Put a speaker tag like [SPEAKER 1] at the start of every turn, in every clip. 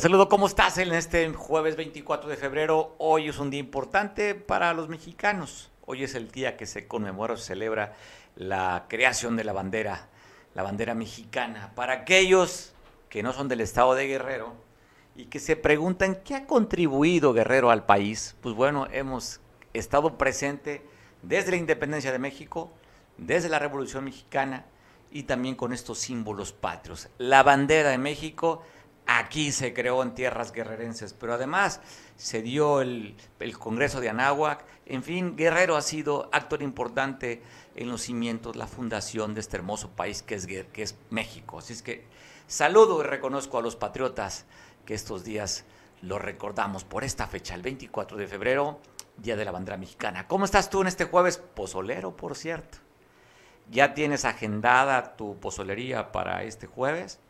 [SPEAKER 1] saludo, ¿cómo estás en este jueves 24 de febrero? Hoy es un día importante para los mexicanos. Hoy es el día que se conmemora o se celebra la creación de la bandera, la bandera mexicana. Para aquellos que no son del estado de Guerrero y que se preguntan qué ha contribuido Guerrero al país, pues bueno, hemos estado presente desde la independencia de México, desde la Revolución Mexicana y también con estos símbolos patrios. La bandera de México aquí se creó en tierras guerrerenses, pero además se dio el, Congreso de Anáhuac. En fin, Guerrero ha sido actor importante en los cimientos, la fundación de este hermoso país que es, que es México. Así es que saludo y reconozco a los patriotas que estos días lo recordamos por esta fecha, el 24 de febrero, Día de la Bandera Mexicana. ¿Cómo estás tú en este jueves? Pozolero, por cierto. ¿Ya tienes agendada tu pozolería para este jueves?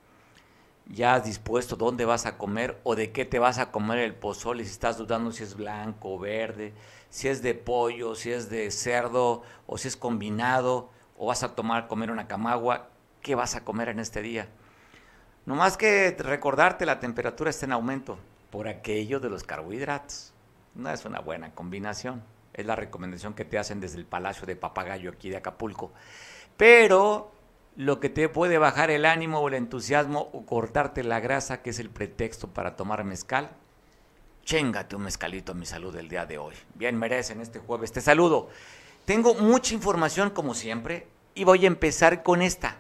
[SPEAKER 1] ¿Ya has dispuesto dónde vas a comer o de qué te vas a comer el pozole? Si estás dudando si es blanco o verde, si es de pollo, si es de cerdo o si es combinado o vas a tomar comer una camagua, ¿qué vas a comer en este día? No más que recordarte la temperatura está en aumento por aquello de los carbohidratos. No es una buena combinación. Es la recomendación que te hacen desde el Palacio de Papagayo aquí de Acapulco. Pero lo que te puede bajar el ánimo o el entusiasmo o cortarte la grasa, que es el pretexto para tomar mezcal, chéngate un mezcalito a mi salud el día de hoy. Bien merecen este jueves. Te saludo. Tengo mucha información como siempre y voy a empezar con esta.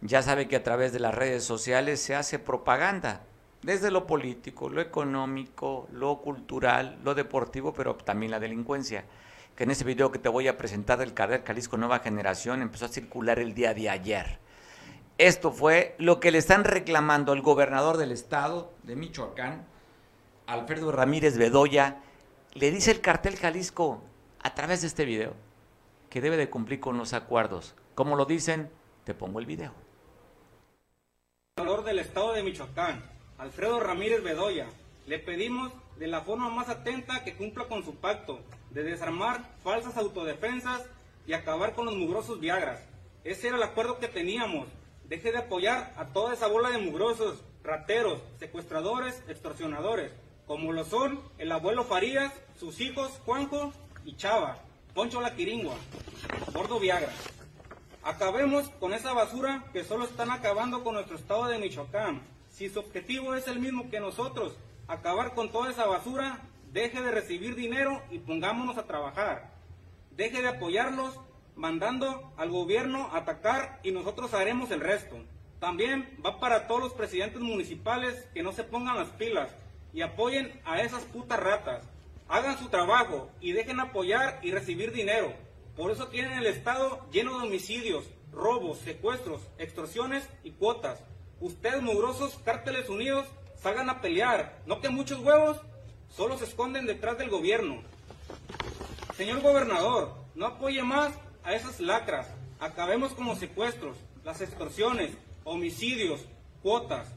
[SPEAKER 1] Ya sabe que a través de las redes sociales se hace propaganda desde lo político, lo económico, lo cultural, lo deportivo, pero también la delincuencia. Que en ese video que te voy a presentar del Carril Jalisco Nueva Generación empezó a circular el día de ayer. Esto fue lo que le están reclamando al gobernador del estado de Michoacán, Alfredo Ramírez Bedoya. Le dice el cartel Jalisco a través de este video que debe de cumplir con los acuerdos. Como lo dicen, te pongo el video.
[SPEAKER 2] Gobernador del estado de Michoacán, Alfredo Ramírez Bedoya, le pedimos de la forma más atenta que cumpla con su pacto de desarmar falsas autodefensas y acabar con los mugrosos Viagras. Ese era el acuerdo que teníamos. Deje de apoyar a toda esa bola de mugrosos, rateros, secuestradores, extorsionadores, como lo son el abuelo Farías, sus hijos Juanjo y Chava, Poncho la Quiringua, Gordo Viagra. Acabemos con esa basura que solo están acabando con nuestro estado de Michoacán si su objetivo es el mismo que nosotros, acabar con toda esa basura, deje de recibir dinero y pongámonos a trabajar. Deje de apoyarlos mandando al gobierno a atacar y nosotros haremos el resto. También va para todos los presidentes municipales que no se pongan las pilas y apoyen a esas putas ratas. Hagan su trabajo y dejen apoyar y recibir dinero. Por eso tienen el Estado lleno de homicidios, robos, secuestros, extorsiones y cuotas. Ustedes, mugrosos cárteles unidos, salgan a pelear. No que muchos huevos solo se esconden detrás del gobierno. Señor gobernador, no apoye más a esas lacras. Acabemos con los secuestros, las extorsiones, homicidios, cuotas.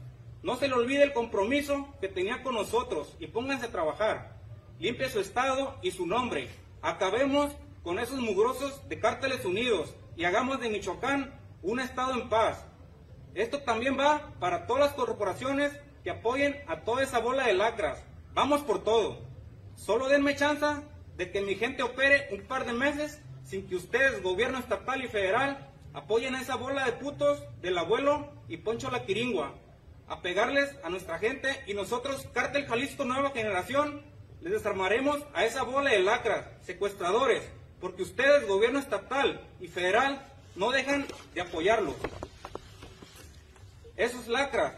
[SPEAKER 2] No se le olvide el compromiso que tenía con nosotros y pónganse a trabajar. Limpie su estado y su nombre. Acabemos con esos mugrosos de cárteles unidos y hagamos de Michoacán un estado en paz. Esto también va para todas las corporaciones que apoyen a toda esa bola de lacras. Vamos por todo. Solo denme chance de que mi gente opere un par de meses sin que ustedes, gobierno estatal y federal, apoyen a esa bola de putos del abuelo y Poncho la Quiringua. A pegarles a nuestra gente y nosotros, Cártel Jalisco Nueva Generación, les desarmaremos a esa bola de lacras, secuestradores, porque ustedes, gobierno estatal y federal, no dejan de apoyarlos. Esos lacras,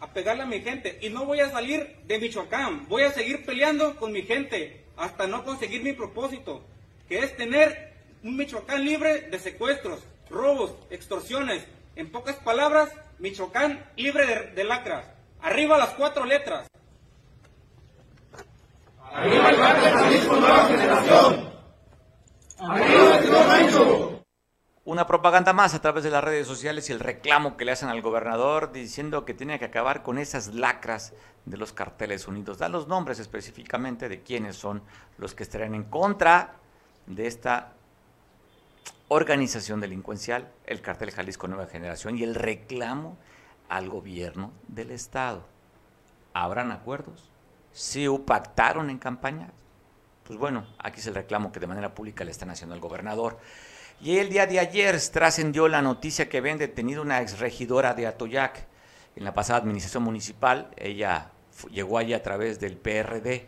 [SPEAKER 2] a pegarle a mi gente. Y no voy a salir de Michoacán, voy a seguir peleando con mi gente hasta no conseguir mi propósito, que es tener un Michoacán libre de secuestros, robos, extorsiones. En pocas palabras, Michoacán libre de, lacras. Arriba las cuatro letras. Arriba el Nueva Generación.
[SPEAKER 1] Arriba el una propaganda más a través de las redes sociales y el reclamo que le hacen al gobernador diciendo que tiene que acabar con esas lacras de los carteles unidos. Da los nombres específicamente de quiénes son los que estarán en contra de esta organización delincuencial, el cartel Jalisco Nueva Generación y el reclamo al gobierno del Estado. ¿Habrán acuerdos? ¿Se pactaron en campaña? Pues bueno, aquí es el reclamo que de manera pública le están haciendo al gobernador. Y el día de ayer trascendió la noticia que habían detenido una exregidora de Atoyac en la pasada administración municipal. Ella llegó allí a través del PRD.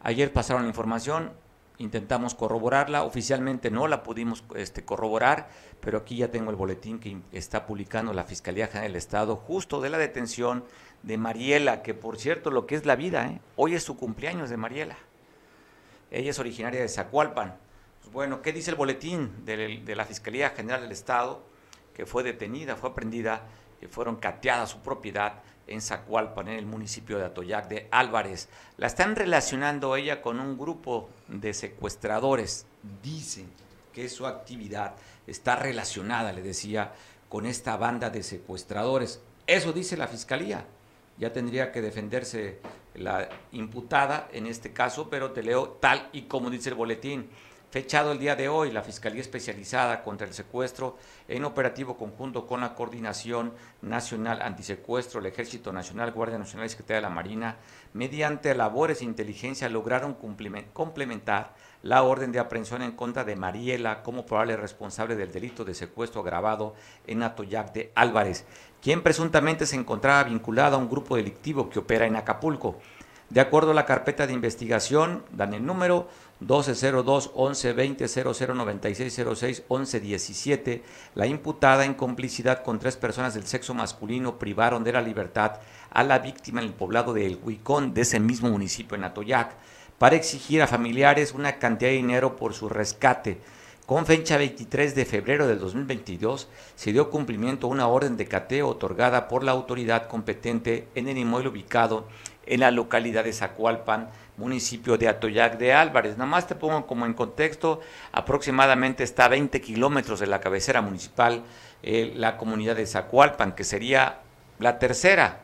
[SPEAKER 1] Ayer pasaron la información, intentamos corroborarla, oficialmente no la pudimos este, corroborar, pero aquí ya tengo el boletín que está publicando la Fiscalía General del Estado justo de la detención de Mariela, que por cierto lo que es la vida, ¿eh? hoy es su cumpleaños de Mariela. Ella es originaria de Zacualpan. Bueno, ¿qué dice el boletín de, la Fiscalía General del Estado? Que fue detenida, fue aprendida, que fueron cateadas su propiedad en Zacualpan, en el municipio de Atoyac de Álvarez. La están relacionando ella con un grupo de secuestradores. Dicen que su actividad está relacionada, le decía, con esta banda de secuestradores. Eso dice la fiscalía. Ya tendría que defenderse la imputada en este caso, pero te leo tal y como dice el boletín. Fechado el día de hoy, la Fiscalía Especializada contra el Secuestro, en operativo conjunto con la Coordinación Nacional Antisecuestro, el Ejército Nacional, Guardia Nacional y Secretaría de la Marina, mediante labores de inteligencia lograron complementar la orden de aprehensión en contra de Mariela como probable responsable del delito de secuestro agravado en Atoyac de Álvarez, quien presuntamente se encontraba vinculada a un grupo delictivo que opera en Acapulco. De acuerdo a la carpeta de investigación, dan el número 1202 1120 009606 1117, la imputada en complicidad con tres personas del sexo masculino privaron de la libertad a la víctima en el poblado de El Huicón de ese mismo municipio en Atoyac para exigir a familiares una cantidad de dinero por su rescate. Con fecha 23 de febrero del 2022 se dio cumplimiento a una orden de cateo otorgada por la autoridad competente en el inmueble ubicado en la localidad de Zacualpan, municipio de Atoyac de Álvarez. Nada más te pongo como en contexto, aproximadamente está a 20 kilómetros de la cabecera municipal, eh, la comunidad de Zacualpan, que sería la tercera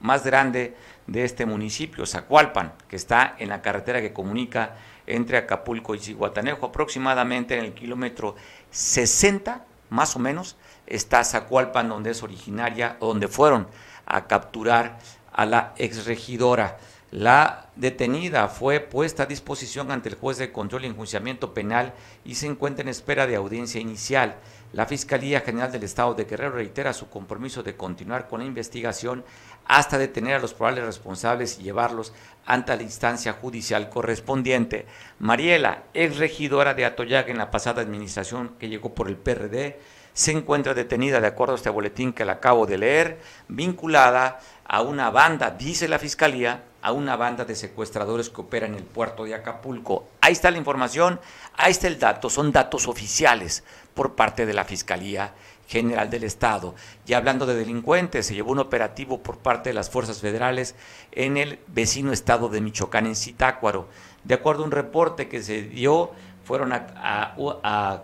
[SPEAKER 1] más grande de este municipio, Zacualpan, que está en la carretera que comunica entre Acapulco y Cihuatanejo, aproximadamente en el kilómetro 60, más o menos, está Zacualpan, donde es originaria, donde fueron a capturar a la exregidora. La detenida fue puesta a disposición ante el juez de control y enjuiciamiento penal y se encuentra en espera de audiencia inicial. La Fiscalía General del Estado de Guerrero reitera su compromiso de continuar con la investigación hasta detener a los probables responsables y llevarlos ante la instancia judicial correspondiente. Mariela, ex regidora de Atoyac en la pasada administración que llegó por el PRD, se encuentra detenida, de acuerdo a este boletín que le acabo de leer, vinculada a una banda, dice la fiscalía, a una banda de secuestradores que opera en el puerto de Acapulco. Ahí está la información, ahí está el dato, son datos oficiales por parte de la Fiscalía General del Estado. Y hablando de delincuentes, se llevó un operativo por parte de las fuerzas federales en el vecino estado de Michoacán, en Zitácuaro. De acuerdo a un reporte que se dio, fueron a,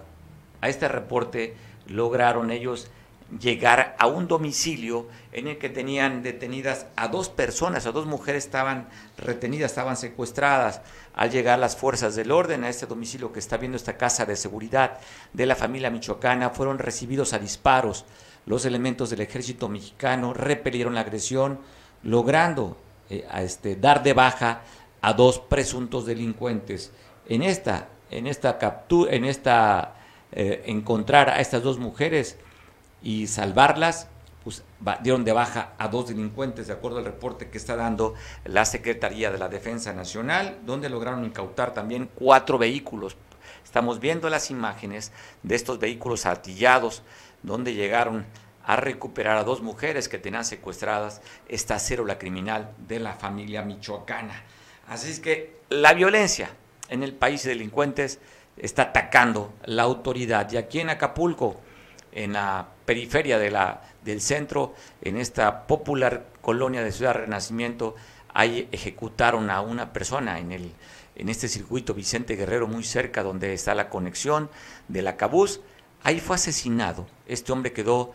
[SPEAKER 1] este reporte, lograron ellos llegar a un domicilio en el que tenían detenidas a dos personas, a dos mujeres estaban retenidas, estaban secuestradas. Al llegar las fuerzas del orden a este domicilio que está viendo esta casa de seguridad de la familia michoacana, fueron recibidos a disparos. Los elementos del ejército mexicano repelieron la agresión, logrando eh, este, dar de baja a dos presuntos delincuentes. En esta, en esta captura, en esta eh, encontrar a estas dos mujeres, y salvarlas, pues dieron de baja a dos delincuentes, de acuerdo al reporte que está dando la Secretaría de la Defensa Nacional, donde lograron incautar también cuatro vehículos. Estamos viendo las imágenes de estos vehículos artillados, donde llegaron a recuperar a dos mujeres que tenían secuestradas esta célula criminal de la familia michoacana. Así es que la violencia en el país de delincuentes está atacando la autoridad. Y aquí en Acapulco, en la periferia de la, del centro, en esta popular colonia de Ciudad Renacimiento, ahí ejecutaron a una persona en, el, en este circuito Vicente Guerrero, muy cerca donde está la conexión de la. Ahí fue asesinado. Este hombre quedó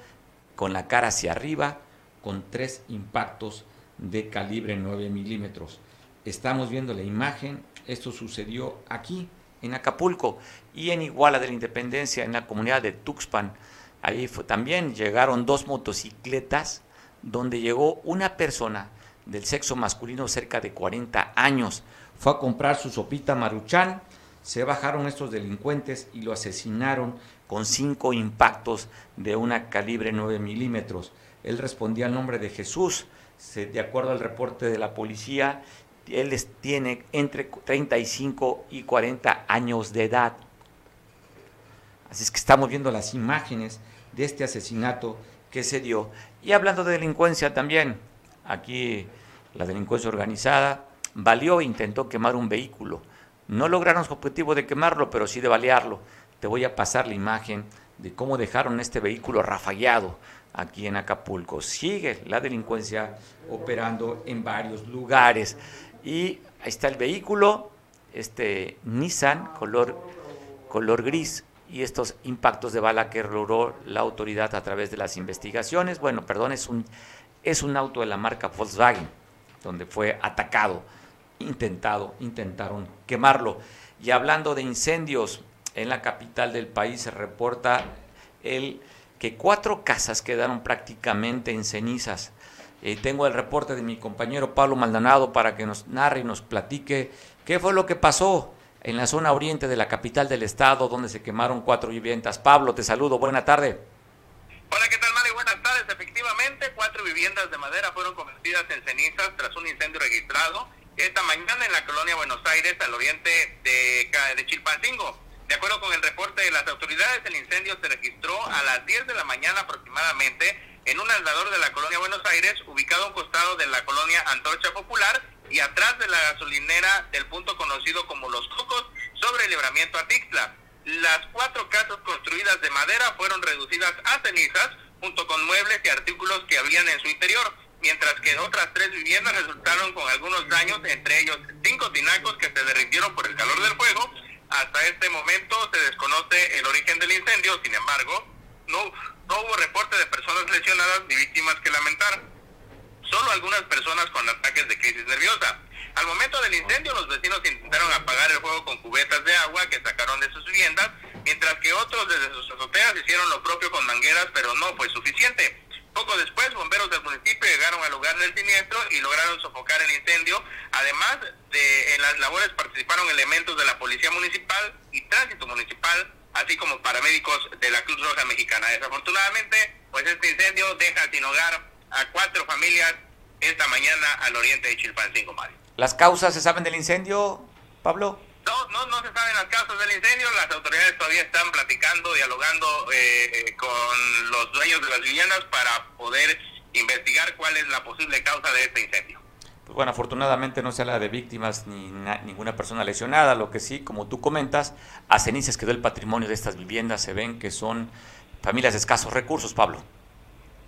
[SPEAKER 1] con la cara hacia arriba, con tres impactos de calibre 9 milímetros. Estamos viendo la imagen. Esto sucedió aquí, en Acapulco, y en Iguala de la Independencia, en la comunidad de Tuxpan. Ahí fue, también llegaron dos motocicletas donde llegó una persona del sexo masculino cerca de 40 años. Fue a comprar su sopita maruchan, se bajaron estos delincuentes y lo asesinaron con cinco impactos de una calibre 9 milímetros. Él respondía al nombre de Jesús. de acuerdo al reporte de la policía, él tiene entre 35 y 40 años de edad. Así es que estamos viendo las imágenes de este asesinato que se dio. Y hablando de delincuencia también, aquí la delincuencia organizada valió e intentó quemar un vehículo. No lograron su objetivo de quemarlo, pero sí de balearlo. Te voy a pasar la imagen de cómo dejaron este vehículo rafagueado aquí en Acapulco. Sigue la delincuencia operando en varios lugares. Y ahí está el vehículo, este Nissan color, color gris y estos impactos de bala que logró la autoridad a través de las investigaciones. Bueno, perdón, es un, es un auto de la marca Volkswagen, donde fue atacado, intentado, intentaron quemarlo. Y hablando de incendios, en la capital del país se reporta el que cuatro casas quedaron prácticamente en cenizas. Eh, tengo el reporte de mi compañero Pablo Maldonado para que nos narre y nos platique qué fue lo que pasó en la zona oriente de la capital del estado, donde se quemaron cuatro viviendas. Pablo, te saludo, buena tarde.
[SPEAKER 3] Hola, ¿qué tal, Mario? Buenas tardes. Efectivamente, cuatro viviendas de madera fueron convertidas en cenizas tras un incendio registrado esta mañana en la colonia Buenos Aires, al oriente de, de Chilpancingo. De acuerdo con el reporte de las autoridades, el incendio se registró a las 10 de la mañana aproximadamente en un andador de la colonia Buenos Aires, ubicado a un costado de la colonia Antorcha Popular y atrás de la gasolinera del punto conocido como Los Cocos, sobre el libramiento a Tixla. Las cuatro casas construidas de madera fueron reducidas a cenizas, junto con muebles y artículos que habían en su interior, mientras que otras tres viviendas resultaron con algunos daños, entre ellos cinco tinacos que se derritieron por el calor del fuego. Hasta este momento se desconoce el origen del incendio, sin embargo, no, no hubo reporte de personas lesionadas ni víctimas que lamentar. Solo algunas personas con ataques de crisis nerviosa. Al momento del incendio, los vecinos intentaron apagar el fuego con cubetas de agua que sacaron de sus viviendas, mientras que otros desde sus azoteas hicieron lo propio con mangueras, pero no fue suficiente. Poco después, bomberos del municipio llegaron al lugar del siniestro y lograron sofocar el incendio. Además, de, en las labores participaron elementos de la Policía Municipal y Tránsito Municipal, así como paramédicos de la Cruz Roja Mexicana. Desafortunadamente, pues este incendio deja sin hogar a cuatro familias esta mañana al oriente de Chilpancingo, Mario.
[SPEAKER 1] ¿Las causas se saben del incendio, Pablo?
[SPEAKER 3] No, no, no se saben las causas del incendio, las autoridades todavía están platicando, dialogando eh, con los dueños de las viviendas para poder investigar cuál es la posible causa de este incendio.
[SPEAKER 1] Pues bueno, afortunadamente no se habla de víctimas ni ninguna persona lesionada, lo que sí, como tú comentas, a cenizas quedó el patrimonio de estas viviendas, se ven que son familias de escasos recursos, Pablo.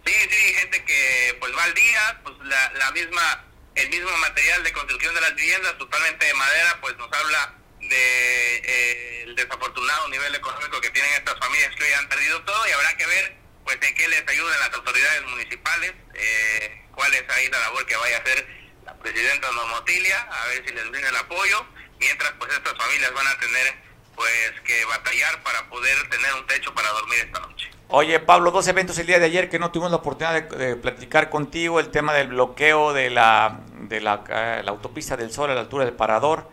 [SPEAKER 3] Sí, sí, gente que pues va al día, pues la, la misma, el mismo material de construcción de las viviendas, totalmente de madera, pues nos habla de eh, el desafortunado nivel económico que tienen estas familias que hoy han perdido todo y habrá que ver pues en qué les ayuden las autoridades municipales, eh, cuál es ahí la labor que vaya a hacer la presidenta Normotilia, a ver si les brinda el apoyo, mientras pues estas familias van a tener pues que batallar para poder tener un techo para dormir esta noche.
[SPEAKER 1] Oye, Pablo, dos eventos el día de ayer que no tuvimos la oportunidad de, platicar contigo, el tema del bloqueo de la, de la, eh, la, autopista del Sol a la altura del Parador,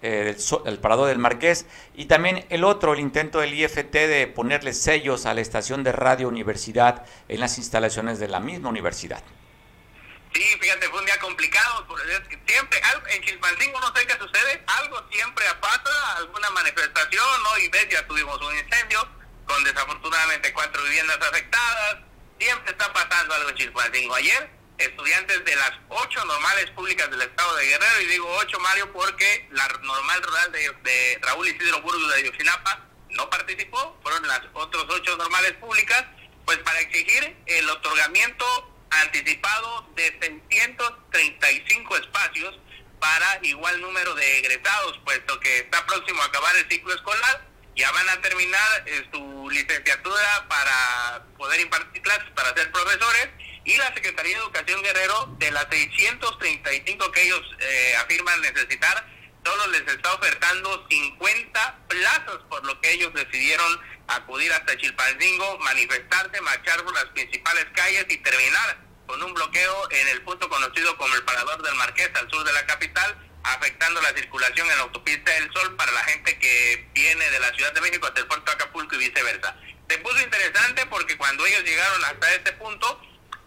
[SPEAKER 1] eh, el Parador del Marqués, y también el otro, el intento del IFT de ponerle sellos a la estación de radio universidad en las instalaciones de la misma universidad.
[SPEAKER 3] Sí, fíjate, fue un día complicado, siempre, en Chilpancingo no sé qué sucede, algo siempre pasa, alguna manifestación, ¿no? Y ves, ya tuvimos un incendio, con desafortunadamente cuatro viviendas afectadas. Siempre está pasando algo en Chilpancingo. Ayer, estudiantes de las ocho normales públicas del estado de Guerrero, y digo ocho, Mario, porque la normal rural de, Raúl Isidro Burgos de Yosinapa no participó, fueron las otras ocho normales públicas, pues para exigir el otorgamiento anticipado de 635 espacios para igual número de egresados, puesto que está próximo a acabar el ciclo escolar ya van a terminar eh, su licenciatura para poder impartir clases, para ser profesores, y la Secretaría de Educación Guerrero, de las 635 que ellos eh, afirman necesitar, solo les está ofertando 50 plazas, por lo que ellos decidieron acudir hasta Chilpancingo, manifestarse, marchar por las principales calles y terminar con un bloqueo en el punto conocido como el Parador del Marqués, al sur de la capital, afectando la circulación en la autopista del Sol para la gente que viene de la Ciudad de México hasta el puerto de Acapulco y viceversa. Se puso interesante porque cuando ellos llegaron hasta este punto,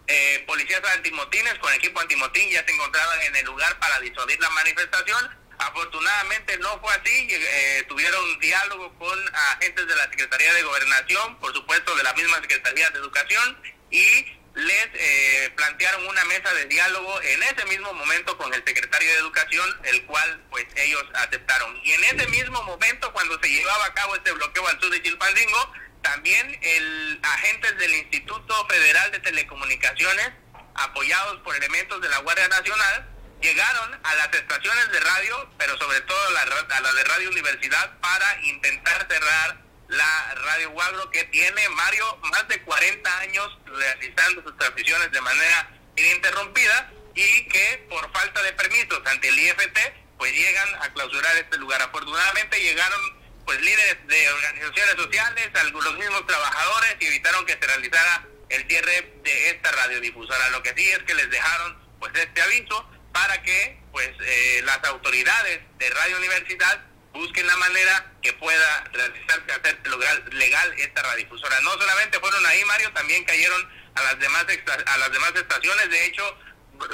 [SPEAKER 3] eh, policías antimotines con equipo antimotín ya se encontraban en el lugar para disuadir la manifestación. Afortunadamente no fue así, eh, tuvieron diálogo con agentes de la Secretaría de Gobernación, por supuesto de la misma Secretaría de Educación, y les eh, plantearon una mesa de diálogo en ese mismo momento con el secretario de Educación, el cual pues ellos aceptaron. Y en ese mismo momento, cuando se llevaba a cabo este bloqueo al sur de Chilpancingo, también el agentes del Instituto Federal de Telecomunicaciones, apoyados por elementos de la Guardia Nacional, llegaron a las estaciones de radio, pero sobre todo a la, a la de Radio Universidad, para intentar cerrar la Radio Guagro, que tiene, Mario, más de 40 años realizando sus transmisiones de manera ininterrumpida y que por falta de permisos ante el IFT, pues llegan a clausurar este lugar. Afortunadamente llegaron pues líderes de organizaciones sociales, los mismos trabajadores y evitaron que se realizara el cierre de esta radiodifusora. Lo que sí es que les dejaron pues este aviso para que pues eh, las autoridades de Radio Universidad busquen la manera que pueda realizarse, hacer legal esta radiodifusora. No solamente fueron ahí, Mario, también cayeron a las demás a las demás estaciones. De hecho,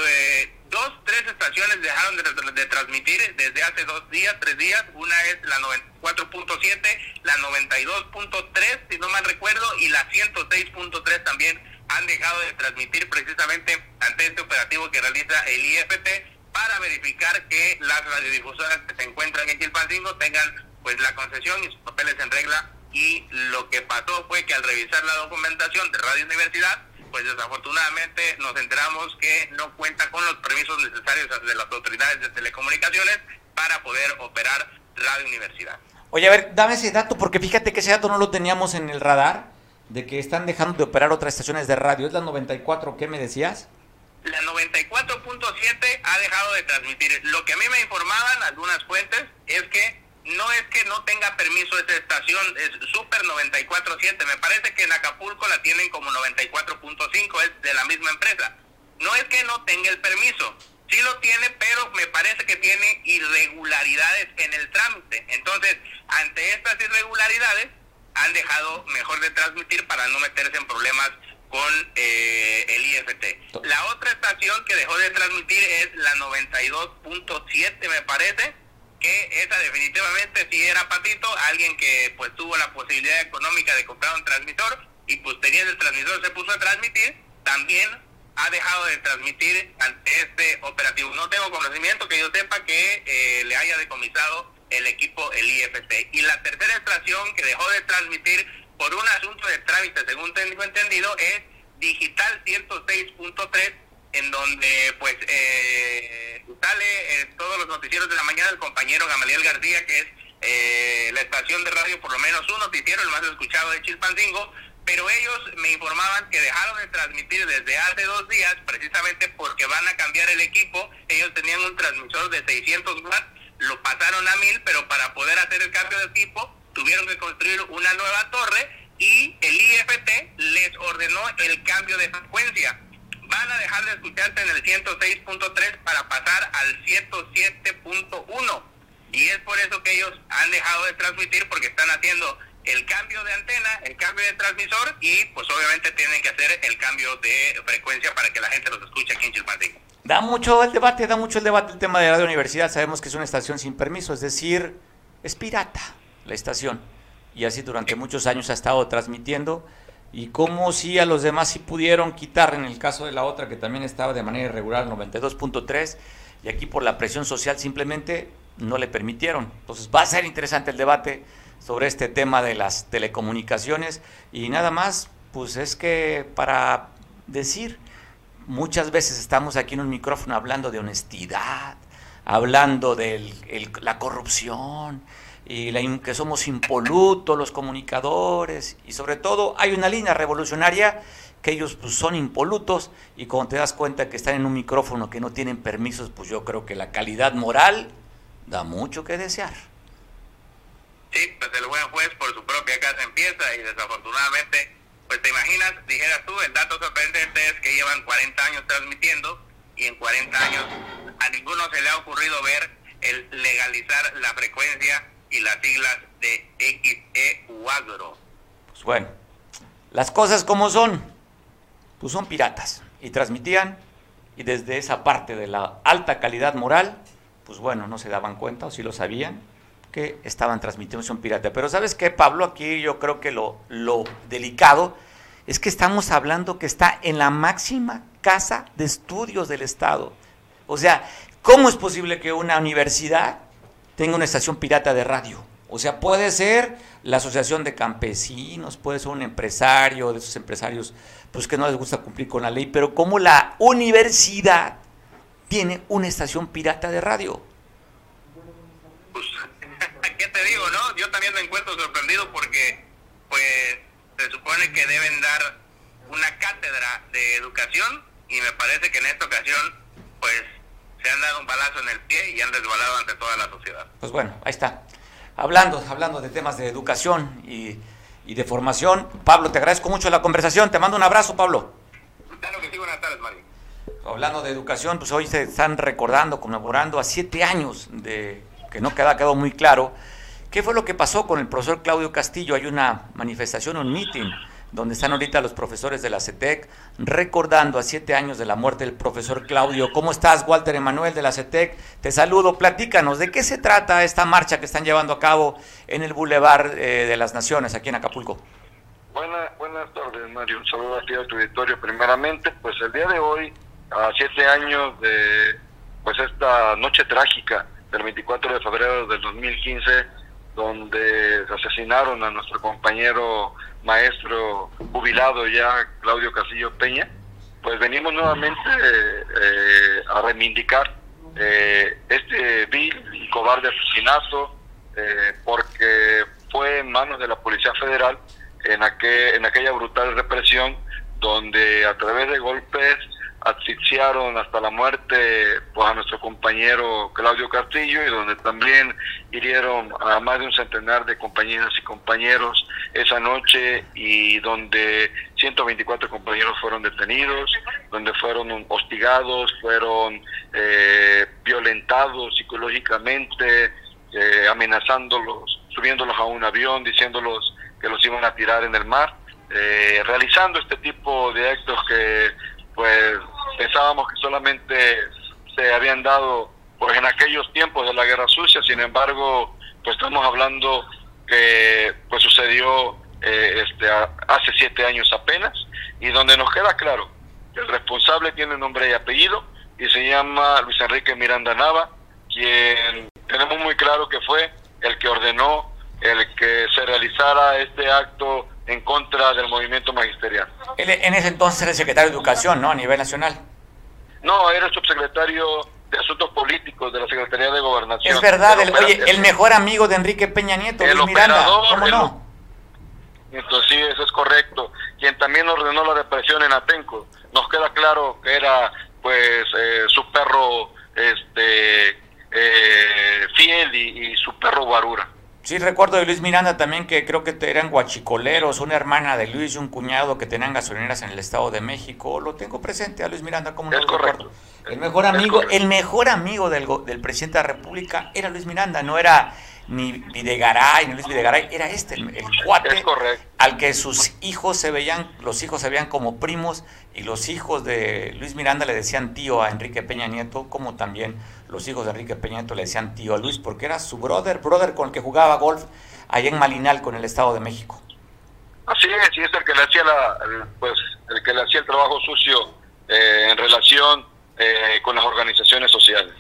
[SPEAKER 3] eh, dos, tres estaciones dejaron de, transmitir desde hace dos días, tres días. Una es la 94.7, la 92.3, si no mal recuerdo, y la 106.3 también han dejado de transmitir precisamente ante este operativo que realiza el IFT para verificar que las radiodifusoras que se encuentran en Chilpancingo tengan pues la concesión y sus papeles en regla y lo que pasó fue que al revisar la documentación de Radio Universidad pues desafortunadamente nos enteramos que no cuenta con los permisos necesarios de las autoridades de telecomunicaciones para poder operar Radio Universidad.
[SPEAKER 1] Oye, a ver, dame ese dato, porque fíjate que ese dato no lo teníamos en el radar, de que están dejando de operar otras estaciones de radio. ¿Es la 94? ¿Qué me decías?
[SPEAKER 3] La 94.7 ha dejado de transmitir. Lo que a mí me informaban algunas fuentes es que no es que no tenga permiso esta estación, es Super 94.7. Me parece que en Acapulco la tienen como 94.5, es de la misma empresa. No es que no tenga el permiso, sí lo tiene, pero me parece que tiene irregularidades en el trámite. Entonces, ante estas irregularidades, han dejado mejor de transmitir para no meterse en problemas con eh, el IFT. La otra estación que dejó de transmitir es la 92.7, me parece que esa definitivamente sí era Patito, alguien que pues tuvo la posibilidad económica de comprar un transmisor y pues tenía el transmisor, se puso a transmitir, también ha dejado de transmitir ante este operativo. No tengo conocimiento que yo sepa que eh, le haya decomisado el equipo, el IFT. Y la tercera estación que dejó de transmitir por un asunto de trámite, según tengo entendido, es Digital 106.3 en donde pues eh, sale en todos los noticieros de la mañana el compañero Gamaliel García, que es eh, la estación de radio, por lo menos un noticiero, el más escuchado de Chilpancingo, pero ellos me informaban que dejaron de transmitir desde hace dos días, precisamente porque van a cambiar el equipo. Ellos tenían un transmisor de 600 watts, lo pasaron a 1000, pero para poder hacer el cambio de equipo tuvieron que construir una nueva torre y el IFT les ordenó el cambio de frecuencia van a dejar de escucharse en el 106.3 para pasar al 107.1. Y es por eso que ellos han dejado de transmitir porque están haciendo el cambio de antena, el cambio de transmisor y pues obviamente tienen que hacer el cambio de frecuencia para que la gente los escuche aquí en Chilpancingo.
[SPEAKER 1] Da mucho el debate, da mucho el debate el tema de Radio Universidad. Sabemos que es una estación sin permiso, es decir, es pirata la estación. Y así durante muchos años ha estado transmitiendo y cómo si a los demás sí pudieron quitar, en el caso de la otra que también estaba de manera irregular, 92.3, y aquí por la presión social simplemente no le permitieron. Entonces va a ser interesante el debate sobre este tema de las telecomunicaciones y nada más, pues es que para decir, muchas veces estamos aquí en un micrófono hablando de honestidad, hablando de la corrupción, y la, que somos impolutos los comunicadores y sobre todo hay una línea revolucionaria que ellos pues, son impolutos y cuando te das cuenta que están en un micrófono que no tienen permisos, pues yo creo que la calidad moral da mucho que desear.
[SPEAKER 3] Sí, pues el buen juez por su propia casa empieza y desafortunadamente pues te imaginas, dijeras tú, el dato sorprendente es que llevan 40 años transmitiendo y en 40 años a ninguno se le ha ocurrido ver el legalizar la frecuencia y las siglas de XE Agro.
[SPEAKER 1] Pues bueno, las cosas como son, pues son piratas y transmitían y desde esa parte de la alta calidad moral, pues bueno, no se daban cuenta o si lo sabían que estaban transmitiendo un pirata. Pero ¿sabes qué, Pablo? Aquí yo creo que lo, lo delicado es que estamos hablando que está en la máxima casa de estudios del Estado. O sea, ¿cómo es posible que una universidad tenga una estación pirata de radio? O sea, puede ser la Asociación de Campesinos, puede ser un empresario, de esos empresarios pues que no les gusta cumplir con la ley, pero ¿cómo la universidad tiene una estación pirata de radio?
[SPEAKER 3] Pues, ¿qué te digo, no? Yo también me encuentro sorprendido porque, pues, se supone que deben dar una cátedra de educación y me parece que en esta ocasión, pues, se han dado un balazo en el pie y han desbalado ante toda la sociedad.
[SPEAKER 1] Pues bueno, ahí está. Hablando, hablando de temas de educación y, y de formación, Pablo, te agradezco mucho la conversación. Te mando un abrazo, Pablo.
[SPEAKER 3] Claro que sí, buenas tardes, Mario.
[SPEAKER 1] Hablando de educación, pues hoy se están recordando, conmemorando a siete años de que no queda quedado muy claro qué fue lo que pasó con el profesor Claudio Castillo. Hay una manifestación, un meeting donde están ahorita los profesores de la CETEC, recordando a siete años de la muerte del profesor Claudio. ¿Cómo estás, Walter Emanuel de la CETEC? Te saludo, platícanos, ¿de qué se trata esta marcha que están llevando a cabo en el Boulevard eh, de las Naciones, aquí en Acapulco?
[SPEAKER 4] Buenas, buenas tardes, Mario. Un saludo aquí a tu auditorio. Primeramente, pues el día de hoy, a siete años de pues esta noche trágica del 24 de febrero del 2015, donde asesinaron a nuestro compañero maestro jubilado ya, Claudio Casillo Peña, pues venimos nuevamente eh, a reivindicar eh, este vil y cobarde asesinato, eh, porque fue en manos de la Policía Federal en, aquel, en aquella brutal represión, donde a través de golpes asfixiaron hasta la muerte pues, a nuestro compañero Claudio Castillo y donde también hirieron a más de un centenar de compañeras y compañeros esa noche y donde 124 compañeros fueron detenidos, donde fueron hostigados, fueron eh, violentados psicológicamente, eh, amenazándolos, subiéndolos a un avión, diciéndolos que los iban a tirar en el mar, eh, realizando este tipo de actos que pues pensábamos que solamente se habían dado pues en aquellos tiempos de la guerra sucia, sin embargo, pues estamos hablando que pues sucedió eh, este, hace siete años apenas y donde nos queda claro que el responsable tiene nombre y apellido y se llama Luis Enrique Miranda Nava, quien tenemos muy claro que fue el que ordenó el que se realizara este acto en contra del movimiento magisterial.
[SPEAKER 1] Él en ese entonces era el secretario de Educación, ¿no? A nivel nacional.
[SPEAKER 4] No, era el subsecretario de Asuntos Políticos de la Secretaría de Gobernación.
[SPEAKER 1] Es verdad, el, oye, el mejor amigo de Enrique Peña Nieto,
[SPEAKER 4] el
[SPEAKER 1] Luis Miranda, ¿cómo
[SPEAKER 4] el,
[SPEAKER 1] no?
[SPEAKER 4] Entonces sí, eso es correcto. Quien también ordenó la represión en Atenco. Nos queda claro que era, pues, eh, su perro este eh, fiel y, y su perro guarura.
[SPEAKER 1] Sí, recuerdo de Luis Miranda también que creo que eran guachicoleros, una hermana de Luis y un cuñado que tenían gasolineras en el Estado de México. Lo tengo presente a Luis Miranda como no
[SPEAKER 4] es correcto.
[SPEAKER 1] El mejor amigo, el mejor amigo del, del presidente de la República era Luis Miranda, no era ni Videgaray, ni Luis Videgaray, era este, el, el cuate al que sus hijos se veían, los hijos se veían como primos y los hijos de Luis Miranda le decían tío a Enrique Peña Nieto, como también los hijos de Enrique Peña Nieto le decían tío a Luis, porque era su brother, brother con el que jugaba golf allá en Malinal con el Estado de México.
[SPEAKER 4] Así es, y es el que le hacía la, pues, el que le hacía el trabajo sucio eh, en relación eh, con las organizaciones sociales.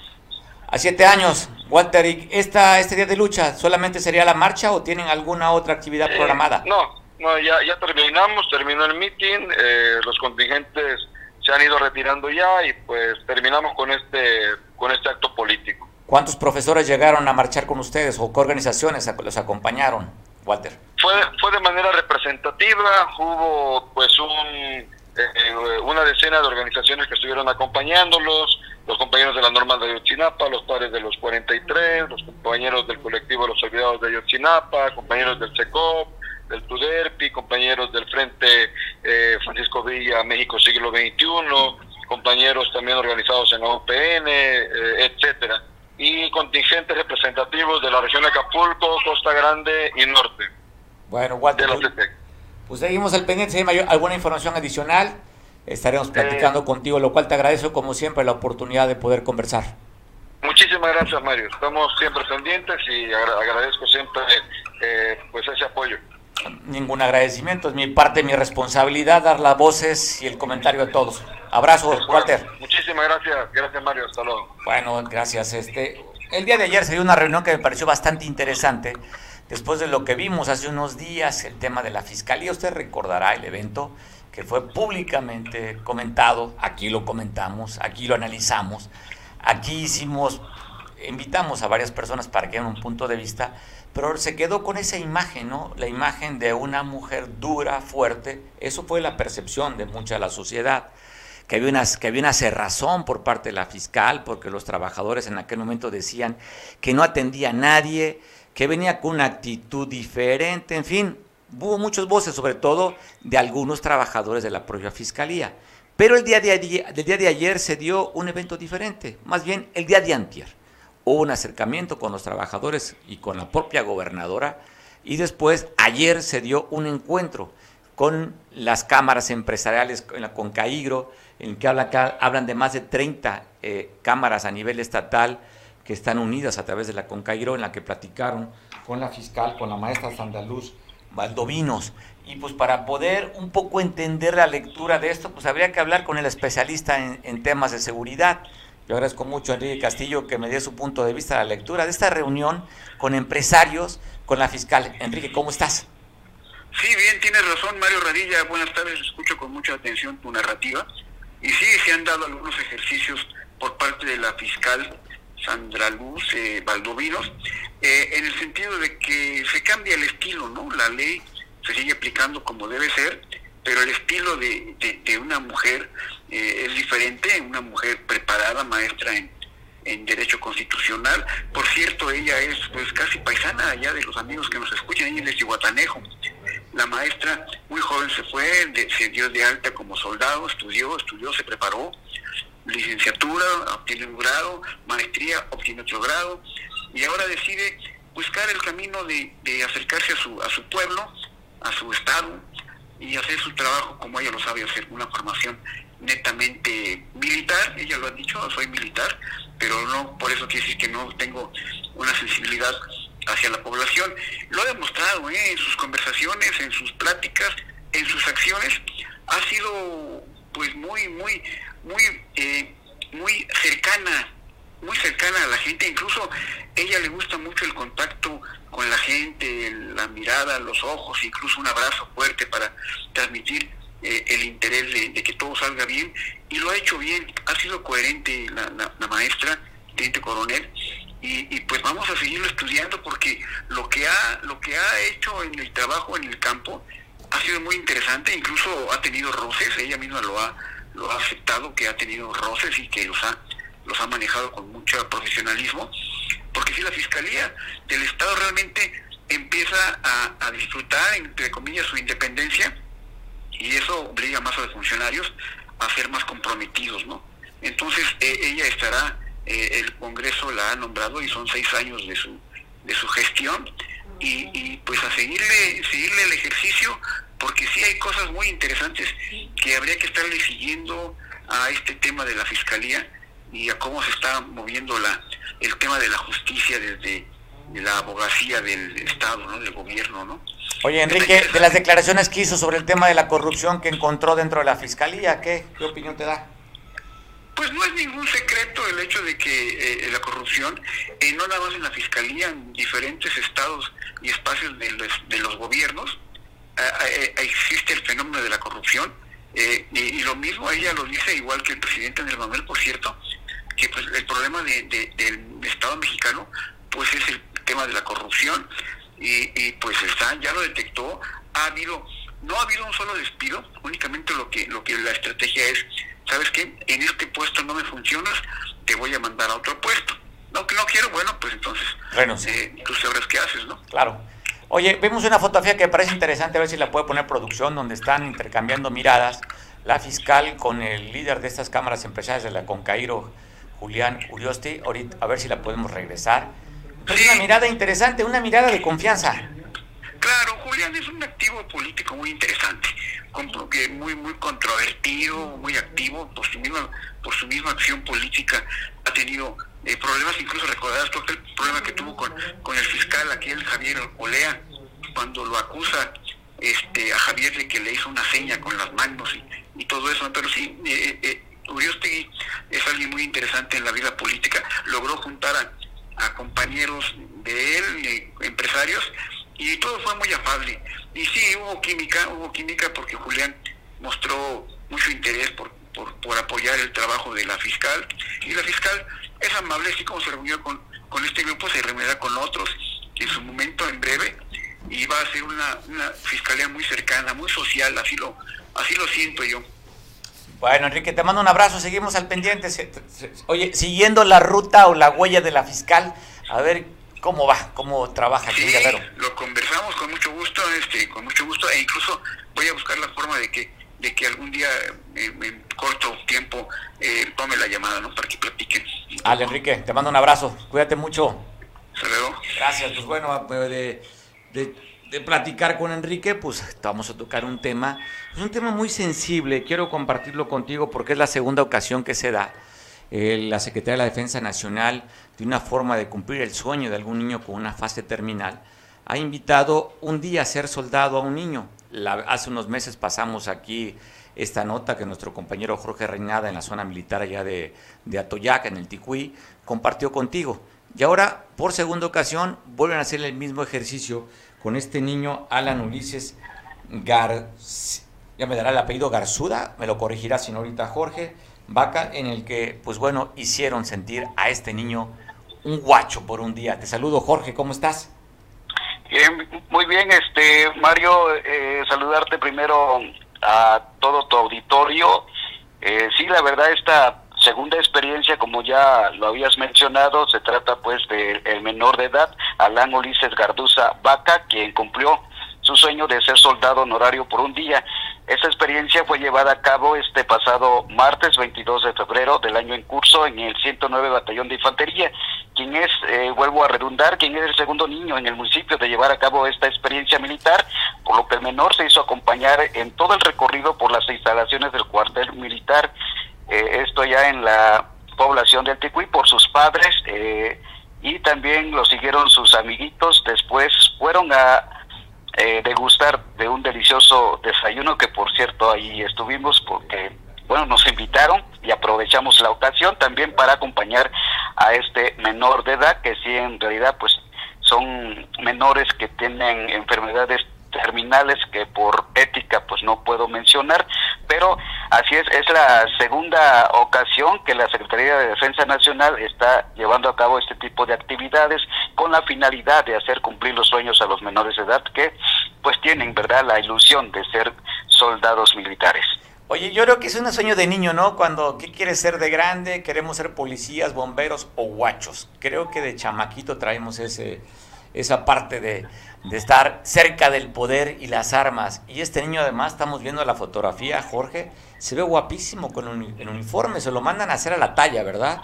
[SPEAKER 1] A siete años, Walter, ¿esta, ¿este día de lucha solamente sería la marcha o tienen alguna otra actividad
[SPEAKER 4] Eh,
[SPEAKER 1] programada?
[SPEAKER 4] no, no, ya, ya terminamos, terminó el meeting, eh, los contingentes se han ido retirando ya y pues terminamos con este, con este acto político.
[SPEAKER 1] ¿Cuántos profesores llegaron a marchar con ustedes o qué organizaciones los acompañaron, Walter?
[SPEAKER 4] Fue, fue de manera representativa, hubo pues un, eh, una decena de organizaciones que estuvieron acompañándolos, los compañeros de la normal de Ayotzinapa, los padres de los 43, los compañeros del colectivo de los olvidados de Ayotzinapa, compañeros del SECOP, del TUDERPI, compañeros del Frente eh, Francisco Villa México Siglo XXI, compañeros también organizados en la OPN, eh, etcétera, y contingentes representativos de la región de Acapulco, Costa Grande y Norte.
[SPEAKER 1] Bueno, Walter, pues, pues seguimos al pendiente, si hay alguna información adicional, estaremos platicando contigo, lo cual te agradezco como siempre la oportunidad de poder conversar.
[SPEAKER 4] Muchísimas gracias, Mario. Estamos siempre pendientes y agradezco siempre eh, pues ese apoyo.
[SPEAKER 1] Ningún agradecimiento, es mi parte, mi responsabilidad dar las voces y el comentario de todos. Abrazo, Walter.
[SPEAKER 4] Muchísimas gracias, gracias Mario, hasta luego.
[SPEAKER 1] Bueno, gracias. Este, el día de ayer se dio una reunión que me pareció bastante interesante. Después de lo que vimos hace unos días, el tema de la fiscalía, usted recordará el evento que fue públicamente comentado, aquí lo comentamos, aquí lo analizamos, aquí hicimos, invitamos a varias personas para que den un punto de vista, pero se quedó con esa imagen, ¿no? La imagen de una mujer dura, fuerte, eso fue la percepción de mucha de la sociedad, que había, una, que había una cerrazón por parte de la fiscal, porque los trabajadores en aquel momento decían que no atendía a nadie, que venía con una actitud diferente, en fin, hubo muchas voces, sobre todo de algunos trabajadores de la propia fiscalía. Pero el día de, del día de ayer se dio un evento diferente, más bien el día de antier. Hubo un acercamiento con los trabajadores y con la propia gobernadora y después ayer se dio un encuentro con las cámaras empresariales, con CAIGRO, en el que hablan, hablan de más de 30 eh, cámaras a nivel estatal que están unidas a través de la CONCAIGRO, en la que platicaron con la fiscal, con la maestra Sandaluz Valdovinos. Y pues para poder un poco entender la lectura de esto, pues habría que hablar con el especialista en, temas de seguridad. Yo agradezco mucho a Enrique Castillo que me dio su punto de vista la lectura de esta reunión con empresarios, con la fiscal. Enrique, ¿cómo estás?
[SPEAKER 5] Sí, bien, tienes razón, Mario Radilla. Buenas tardes, escucho con mucha atención tu narrativa. Y sí, se han dado algunos ejercicios por parte de la fiscal Sandra Luz eh, Valdovinos, eh, en el sentido de que se cambia el estilo, ¿no? La ley se sigue aplicando como debe ser, pero el estilo de, de, una mujer eh, es diferente, una mujer preparada, maestra en, en Derecho Constitucional. Por cierto, ella es pues casi paisana allá de los amigos que nos escuchan, ella es de. La maestra muy joven se fue, se dio de alta como soldado, estudió, estudió, se preparó, licenciatura, obtiene un grado, maestría, obtiene otro grado, y ahora decide buscar el camino de, acercarse a su, a su pueblo, a su estado, y hacer su trabajo como ella lo sabe hacer, una formación netamente militar, ella lo ha dicho, soy militar, pero no por eso quiere decir que no tengo una sensibilidad hacia la población. Lo ha demostrado ¿eh? en sus conversaciones, en sus pláticas, en sus acciones, ha sido pues muy, muy, muy, eh, muy cercana, muy cercana a la gente, incluso ella le gusta mucho el contacto con la gente, la mirada, los ojos, incluso un abrazo fuerte para transmitir eh, el interés de, que todo salga bien, y lo ha hecho bien, ha sido coherente la, la, maestra, teniente coronel, y, y, pues vamos a seguirlo estudiando porque lo que ha, lo que ha hecho en el trabajo en el campo ha sido muy interesante, incluso ha tenido roces, ella misma lo ha lo ha aceptado, que ha tenido roces y que los ha, los ha manejado con mucho profesionalismo, porque si la Fiscalía del Estado realmente empieza a, disfrutar, entre comillas, su independencia, y eso obliga más a los funcionarios a ser más comprometidos, ¿no? Entonces e, ella estará, eh, el Congreso la ha nombrado y son seis años de su, de su gestión, y, y pues a seguirle, seguirle el ejercicio porque sí hay cosas muy interesantes que habría que estarle siguiendo a este tema de la fiscalía y a cómo se está moviendo la el tema de la justicia desde la abogacía del Estado, ¿no? del gobierno, ¿no?
[SPEAKER 1] Oye, Enrique, de las declaraciones que hizo sobre el tema de la corrupción que encontró dentro de la fiscalía, ¿qué, qué opinión te da?
[SPEAKER 5] Pues no es ningún secreto el hecho de que eh, la corrupción, eh, no nada más en la fiscalía, en diferentes estados y espacios de los, de los gobiernos, existe el fenómeno de la corrupción eh, y, lo mismo ella lo dice igual que el presidente Andrés Manuel, por cierto, que pues el problema del Estado mexicano pues es el tema de la corrupción y, pues está ya lo detectó, ha habido no ha habido un solo despido, únicamente lo que lo que la estrategia es, ¿sabes qué? En este puesto no me funcionas, te voy a mandar a otro puesto. No, que no quiero, bueno, pues entonces
[SPEAKER 1] bueno,
[SPEAKER 5] eh, tú sabrás qué haces, ¿no?
[SPEAKER 1] Claro. Oye, vemos una fotografía que parece interesante, a ver si la puede poner producción, donde están intercambiando miradas la fiscal con el líder de estas cámaras empresariales de la Concairo, Julián Uriosti. Ahorita, a ver si la podemos regresar. Es una mirada interesante, una mirada de confianza.
[SPEAKER 5] Claro, Julián es un activo político muy interesante, muy muy controvertido, muy activo por su misma por su misma acción política. Ha tenido eh, problemas, incluso recordarás todo el problema que tuvo con, con el fiscal aquel Javier Olea cuando lo acusa este a Javier de que le hizo una seña con las manos y, todo eso. Pero sí, eh, eh, eh es alguien muy interesante en la vida política. Logró juntar a, compañeros de él, empresarios, y todo fue muy afable. Y sí, hubo química, hubo química porque Julián mostró mucho interés por, por, apoyar el trabajo de la fiscal, y la fiscal es amable, así como se reunió con, con este grupo, se reunirá con otros en su momento, en breve, y va a ser una, una fiscalía muy cercana, muy social, así lo, así lo siento yo.
[SPEAKER 1] Bueno, Enrique, te mando un abrazo, seguimos al pendiente. Oye, siguiendo la ruta o la huella de la fiscal, a ver cómo va, cómo trabaja aquí
[SPEAKER 5] sí, Lo conversamos con mucho gusto, este, con mucho gusto, e incluso voy a buscar la forma de que, de que algún día, en, corto tiempo, eh, tome la llamada, ¿no? Para que platiquen.
[SPEAKER 1] Ale, Enrique, te mando un abrazo, cuídate mucho.
[SPEAKER 5] Hasta
[SPEAKER 1] Gracias, pues bueno, de, de, de, platicar con Enrique, pues vamos a tocar un tema, es un tema muy sensible, quiero compartirlo contigo porque es la segunda ocasión que se da la Secretaría de la Defensa Nacional, de una forma de cumplir el sueño de algún niño con una fase terminal, ha invitado un día a ser soldado a un niño. Hace unos meses pasamos aquí esta nota que nuestro compañero Jorge Reinada en la zona militar allá de, Atoyac, en el Ticuí, compartió contigo. Y ahora, por segunda ocasión, vuelven a hacer el mismo ejercicio con este niño, Alan Ulises Gar... Ya me dará el apellido Garzuda, me lo corregirá señorita Jorge, Vaca, en el que, pues bueno, hicieron sentir a este niño un guacho por un día. Te saludo, Jorge, ¿cómo estás?
[SPEAKER 6] Muy bien, este Mario, eh, saludarte primero a todo tu auditorio. Eh, sí, la verdad, esta segunda experiencia, como ya lo habías mencionado, se trata pues del el menor de edad, Alan Ulises Garduza Vaca, quien cumplió su sueño de ser soldado honorario por un día. Esta experiencia fue llevada a cabo este pasado martes 22 de febrero del año en curso en el 109 Batallón de Infantería, quien es, eh, vuelvo a redundar, quien es el segundo niño en el municipio de llevar a cabo esta experiencia militar, por lo que el menor se hizo acompañar en todo el recorrido por las instalaciones del cuartel militar, eh, esto ya en la población de Anticuí, por sus padres, eh, y también lo siguieron sus amiguitos, después fueron a eh, degustar de un delicioso desayuno que por cierto ahí estuvimos porque bueno nos invitaron y aprovechamos la ocasión también para acompañar a este menor de edad que sí en realidad pues son menores que tienen enfermedades terminales que por ética pues no puedo mencionar, pero así es, es la segunda ocasión que la Secretaría de Defensa Nacional está llevando a cabo este tipo de actividades con la finalidad de hacer cumplir los sueños a los menores de edad que pues tienen, ¿verdad?, la ilusión de ser soldados militares.
[SPEAKER 1] Oye, yo creo que es un sueño de niño, ¿no? Cuando, ¿qué quieres ser de grande? Queremos ser policías, bomberos o guachos. Creo que de chamaquito traemos ese, esa parte de, de estar cerca del poder y las armas. Y este niño además, estamos viendo la fotografía, Jorge, se ve guapísimo con el uniforme, se lo mandan a hacer a la talla, ¿verdad?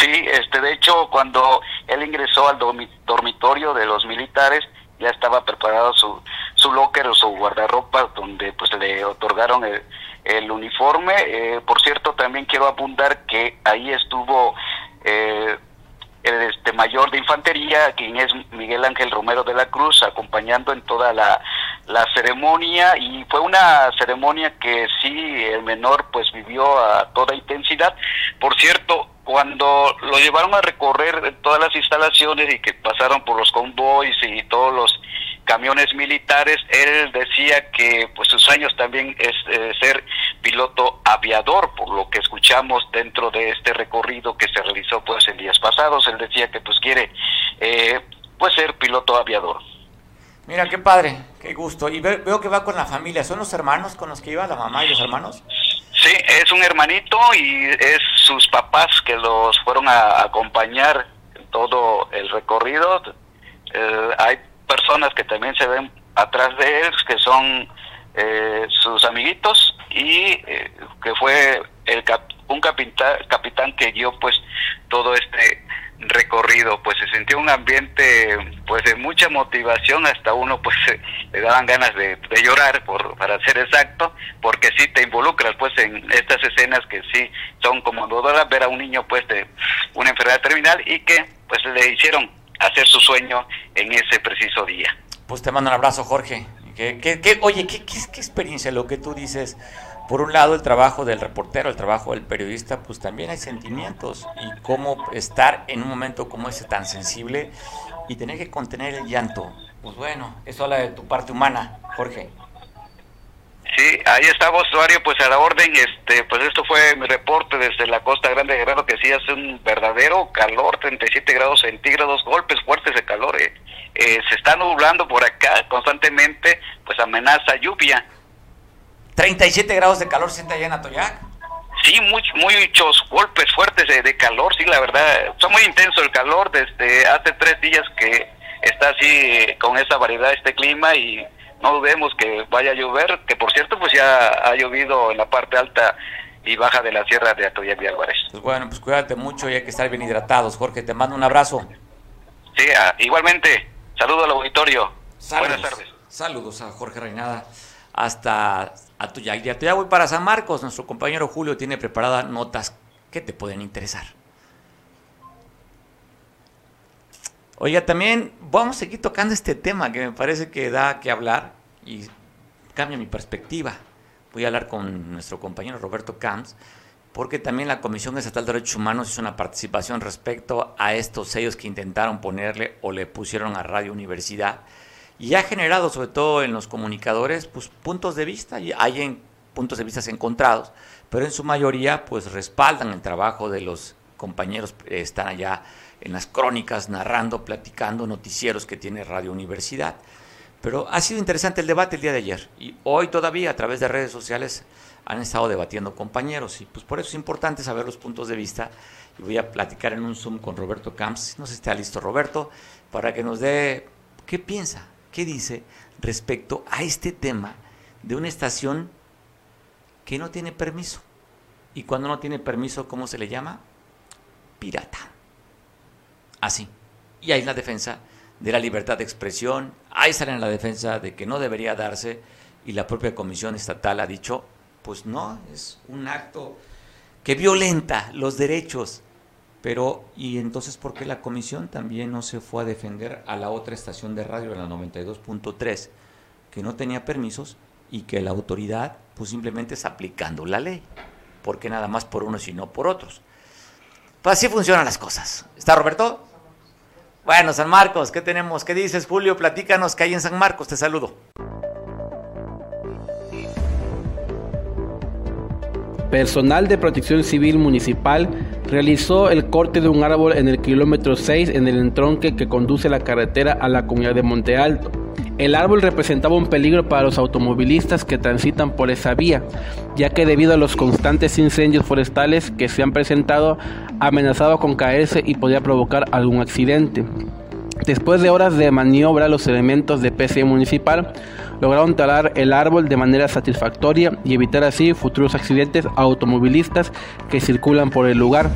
[SPEAKER 6] Sí, este, de hecho, cuando él ingresó al dormitorio de los militares, ya estaba preparado su, su locker o su guardarropa, donde pues le otorgaron el, el uniforme. Eh, por cierto, también quiero apuntar que ahí estuvo eh, el este mayor de infantería, quien es Miguel Ángel Romero de la Cruz, acompañando en toda la, la ceremonia y fue una ceremonia que sí el menor pues vivió a toda intensidad. Por cierto, cuando lo llevaron a recorrer todas las instalaciones y que pasaron por los convoys y todos los camiones militares, él decía que pues sus años también es eh, ser piloto aviador, por lo que escuchamos dentro de este recorrido que se realizó pues en días pasados, él decía que pues quiere eh, pues ser piloto aviador.
[SPEAKER 1] Mira, qué padre, qué gusto. Y veo que va con la familia. ¿Son los hermanos con los que iba la mamá y los hermanos?
[SPEAKER 6] Sí, es un hermanito y es sus papás que los fueron a acompañar en todo el recorrido. Eh, hay personas que también se ven atrás de él, que son eh, sus amiguitos y eh, que fue el un capitán, capitán que guió pues todo este recorrido, pues se sintió un ambiente pues de mucha motivación, hasta uno pues le daban ganas de, llorar, por, para ser exacto, porque sí te involucras pues en estas escenas que sí son como conmovedoras, ver a un niño pues de una enfermedad terminal y que pues le hicieron hacer su sueño en ese preciso día.
[SPEAKER 1] Pues te mando un abrazo Jorge. ¿Qué, qué, oye, ¿qué, qué, qué experiencia lo que tú dices? por un lado el trabajo del reportero, el trabajo del periodista, pues también hay sentimientos y cómo estar en un momento como ese tan sensible y tener que contener el llanto. Pues bueno, eso habla de tu parte humana, Jorge.
[SPEAKER 6] Sí, ahí estamos, usuario, pues a la orden, este, pues esto fue mi reporte desde la Costa Grande de Guerrero, que sí hace un verdadero calor, 37 grados centígrados, golpes fuertes de calor, eh. Eh, se está nublando por acá constantemente, pues amenaza lluvia,
[SPEAKER 1] 37 grados de calor siente allá en Atoyac.
[SPEAKER 6] Sí, muchos golpes fuertes de, calor, sí, la verdad, está muy intenso el calor desde hace tres días que está así eh, con esa variedad este clima y no dudemos que vaya a llover, que por cierto pues ya ha llovido en la parte alta y baja de la sierra de Atoyac y Álvarez.
[SPEAKER 1] Pues bueno, pues cuídate mucho y hay que estar bien hidratados. Jorge, te mando un abrazo.
[SPEAKER 6] Sí, ah, igualmente, saludo al auditorio. Buenas tardes.
[SPEAKER 1] Saludos a Jorge Reinada hasta Atoyac. De Atoyac voy para San Marcos. Nuestro compañero Julio tiene preparadas notas que te pueden interesar. Oiga, también vamos a seguir tocando este tema que me parece que da que hablar y cambia mi perspectiva. Voy a hablar con nuestro compañero Roberto Camps, porque también la Comisión Estatal de Derechos Humanos hizo una participación respecto a estos sellos que intentaron ponerle o le pusieron a Radio Universidad y ha generado, sobre todo en los comunicadores, pues puntos de vista, y hay en, puntos de vista encontrados, pero en su mayoría pues respaldan el trabajo de los compañeros, que están allá en las crónicas narrando, platicando noticieros que tiene Radio Universidad. Pero ha sido interesante el debate el día de ayer y hoy todavía a través de redes sociales han estado debatiendo compañeros y pues por eso es importante saber los puntos de vista y voy a platicar en un Zoom con Roberto Camps, no sé si está listo Roberto, para que nos dé qué piensa ¿Qué dice respecto a este tema de una estación que no tiene permiso. Y cuando no tiene permiso, ¿cómo se le llama? Pirata. Así. Y ahí la defensa de la libertad de expresión, ahí sale la defensa de que no debería darse y la propia Comisión Estatal ha dicho, pues no, es un acto que violenta los derechos pero, ¿y entonces por qué la comisión también no se fue a defender a la otra estación de radio, la 92.3, que no tenía permisos y que la autoridad, pues simplemente está aplicando la ley? porque nada más por unos y no por otros? Pues así funcionan las cosas. ¿Está Roberto? Bueno, San Marcos, ¿qué tenemos? ¿Qué dices, Julio? Platícanos que hay en San Marcos. Te saludo.
[SPEAKER 7] Personal de Protección Civil Municipal realizó el corte de un árbol en el kilómetro 6 en el entronque que conduce la carretera a la comunidad de Monte Alto. El árbol representaba un peligro para los automovilistas que transitan por esa vía, ya que debido a los constantes incendios forestales que se han presentado, amenazaba con caerse y podía provocar algún accidente. Después de horas de maniobra, los elementos de PCE municipal lograron talar el árbol de manera satisfactoria y evitar así futuros accidentes automovilistas que circulan por el lugar.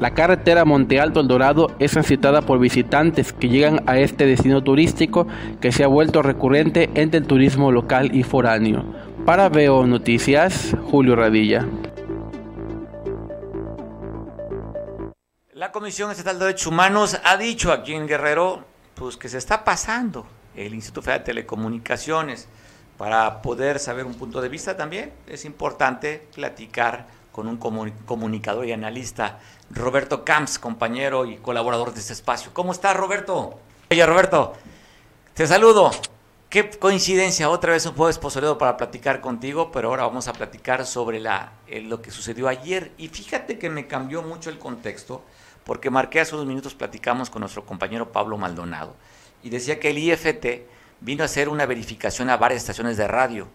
[SPEAKER 7] La carretera Monte Alto El Dorado es transitada por visitantes que llegan a este destino turístico que se ha vuelto recurrente entre el turismo local y foráneo. Para Veo Noticias, Julio Radilla.
[SPEAKER 1] La Comisión Estatal de Derechos Humanos ha dicho aquí en Guerrero pues que se está pasando el Instituto Federal de Telecomunicaciones para poder saber un punto de vista también. Es importante platicar con un comunicador y analista, Roberto Camps, compañero y colaborador de este espacio. ¿Cómo estás, Roberto? Oye, Roberto, te saludo. Qué coincidencia, otra vez un jueves posoleado para platicar contigo, pero ahora vamos a platicar sobre la, lo que sucedió ayer. Y fíjate que me cambió mucho el contexto porque marqué hace unos minutos, platicamos con nuestro compañero Pablo Maldonado, y decía que el IFT vino a hacer una verificación a varias estaciones de radio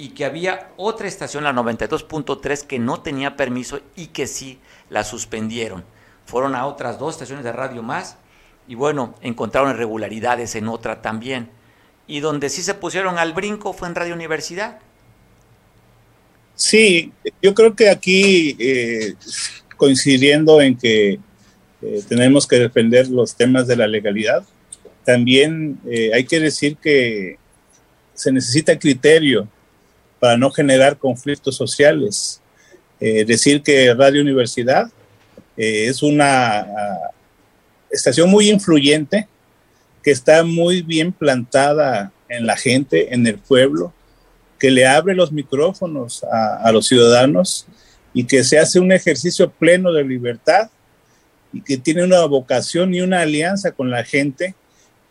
[SPEAKER 1] y que había otra estación, la 92.3, que no tenía permiso y que sí la suspendieron. Fueron a otras dos estaciones de radio más y bueno, encontraron irregularidades en otra también. Y donde sí se pusieron al brinco fue en Radio Universidad.
[SPEAKER 8] Sí, yo creo que aquí eh, coincidiendo en que eh, tenemos que defender los temas de la legalidad, también eh, hay que decir que se necesita criterio para no generar conflictos sociales. decir que Radio Universidad es una estación muy influyente que está muy bien plantada en la gente, en el pueblo, que le abre los micrófonos a, los ciudadanos y que se hace un ejercicio pleno de libertad y que tiene una vocación y una alianza con la gente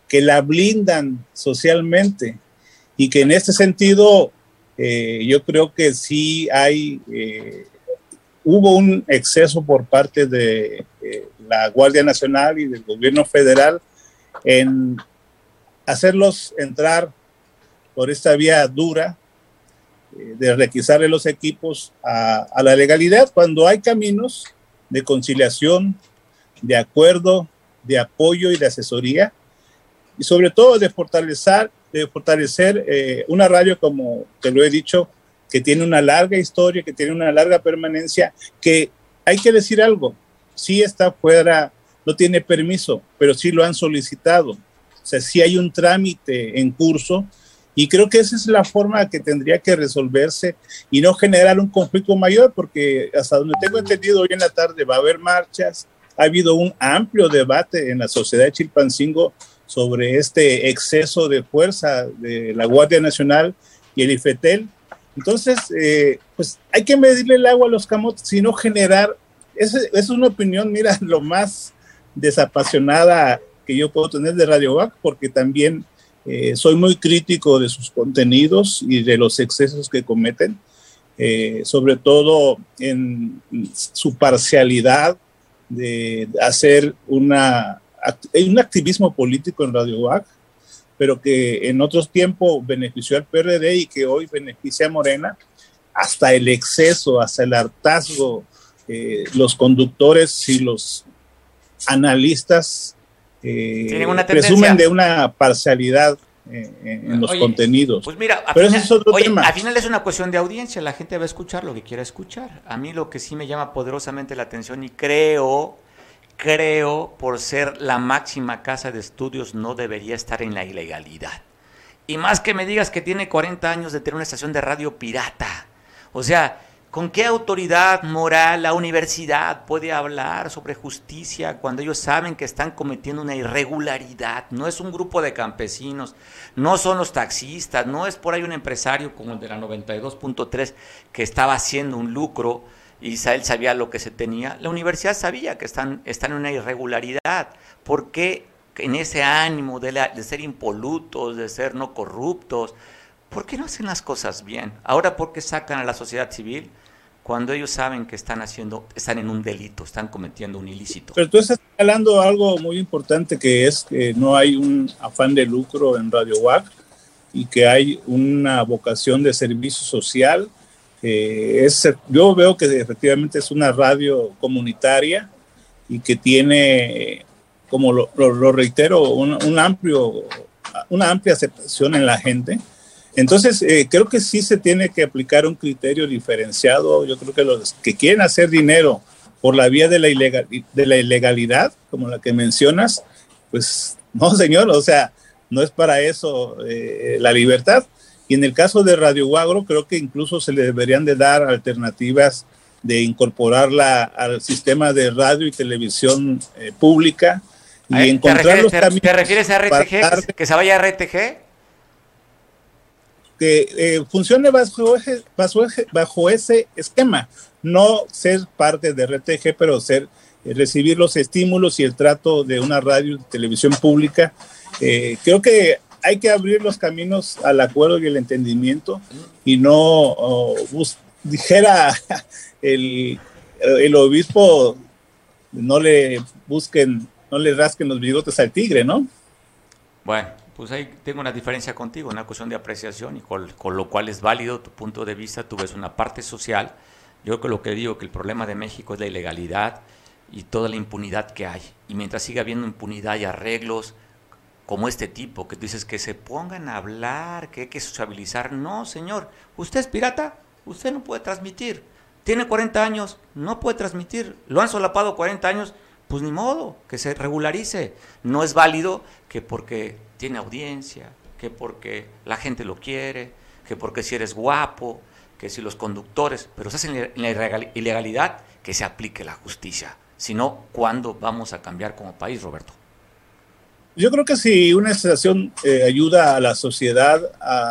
[SPEAKER 8] que la blindan socialmente y que en este sentido eh, yo creo que sí hay, eh, hubo un exceso por parte de eh, la Guardia Nacional y del gobierno federal en hacerlos entrar por esta vía dura eh, de requisarle los equipos a, la legalidad cuando hay caminos de conciliación, de acuerdo, de apoyo y de asesoría, y sobre todo de fortalecer, de fortalecer eh, una radio, como te lo he dicho, que tiene una larga historia, que tiene una larga permanencia, que hay que decir algo, sí está fuera, no tiene permiso, pero sí lo han solicitado. O sea, sí hay un trámite en curso y creo que esa es la forma que tendría que resolverse y no generar un conflicto mayor, porque hasta donde tengo entendido hoy en la tarde va a haber marchas, ha habido un amplio debate en la sociedad de Chilpancingo sobre este exceso de fuerza de la Guardia Nacional y el IFETEL. Entonces, eh, pues hay que medirle el agua a los camotes, sino generar es, es una opinión, mira, lo más desapasionada que yo puedo tener de Radio Back, porque también eh, soy muy crítico de sus contenidos y de los excesos que cometen, eh, sobre todo en su parcialidad de hacer una, un activismo político en Radio Back, pero que en otros tiempos benefició al PRD y que hoy beneficia a Morena, hasta el exceso, hasta el hartazgo eh, los conductores y los analistas eh, presumen de una parcialidad eh, en los contenidos.
[SPEAKER 1] Pues mira, Pero final, es otro tema. al final es una cuestión de audiencia, la gente va a escuchar lo que quiera escuchar. A mí lo que sí me llama poderosamente la atención y creo, creo, por ser la máxima casa de estudios, no debería estar en la ilegalidad. Y más que me digas que tiene 40 años de tener una estación de radio pirata. O sea, ¿Con qué autoridad moral la universidad puede hablar sobre justicia cuando ellos saben que están cometiendo una irregularidad? No es un grupo de campesinos, no son los taxistas, no es por ahí un empresario como el de la 92.3 que estaba haciendo un lucro él sabía lo que se tenía. La universidad sabía que están, están en una irregularidad. ¿Por qué en ese ánimo de, de ser impolutos, de ser no corruptos? ¿Por qué no hacen las cosas bien? Ahora, ¿por qué sacan a la sociedad civil? cuando ellos saben que están haciendo, están en un delito, están cometiendo un ilícito.
[SPEAKER 8] Pero tú estás hablando algo muy importante que es que no hay un afán de lucro en Radio WAC y que hay una vocación de servicio social. Es, yo veo que efectivamente es una radio comunitaria y que tiene, como lo, reitero, un, amplio, una amplia aceptación en la gente entonces, eh, creo que sí se tiene que aplicar un criterio diferenciado. Yo creo que los que quieren hacer dinero por la vía de la, ilegal, de la ilegalidad, como la que mencionas, pues no, señor, o sea, no es para eso eh, la libertad. Y en el caso de Radio Guagro, creo que incluso se le deberían de dar alternativas de incorporarla al sistema de radio y televisión eh, pública y encontrar los
[SPEAKER 1] caminos. ¿Te refieres a RTG? ¿Que se vaya a RTG?
[SPEAKER 8] que eh, funcione bajo, bajo, bajo, ese esquema, no ser parte de RTG, pero ser eh, recibir los estímulos y el trato de una radio y televisión pública. Eh, creo que hay que abrir los caminos al acuerdo y el entendimiento y no dijera el, el obispo no le busquen, no le rasquen los bigotes al tigre, ¿no?
[SPEAKER 1] Bueno, pues ahí tengo una diferencia contigo, una cuestión de apreciación y con, lo cual es válido tu punto de vista, tú ves una parte social. Yo creo que lo que digo, que el problema de México es la ilegalidad y toda la impunidad que hay. Y mientras siga habiendo impunidad y arreglos como este tipo, que dices que se pongan a hablar, que hay que sociabilizar. No, señor, usted es pirata, usted no puede transmitir. Tiene 40 años, no puede transmitir. Lo han solapado 40 años, pues ni modo, que se regularice. No es válido que porque tiene audiencia, que porque la gente lo quiere, que porque si eres guapo, que si los conductores, pero se hace en la ilegalidad, que se aplique la justicia. Si no, ¿cuándo vamos a cambiar como país, Roberto?
[SPEAKER 8] Yo creo que si una estación eh, ayuda a la sociedad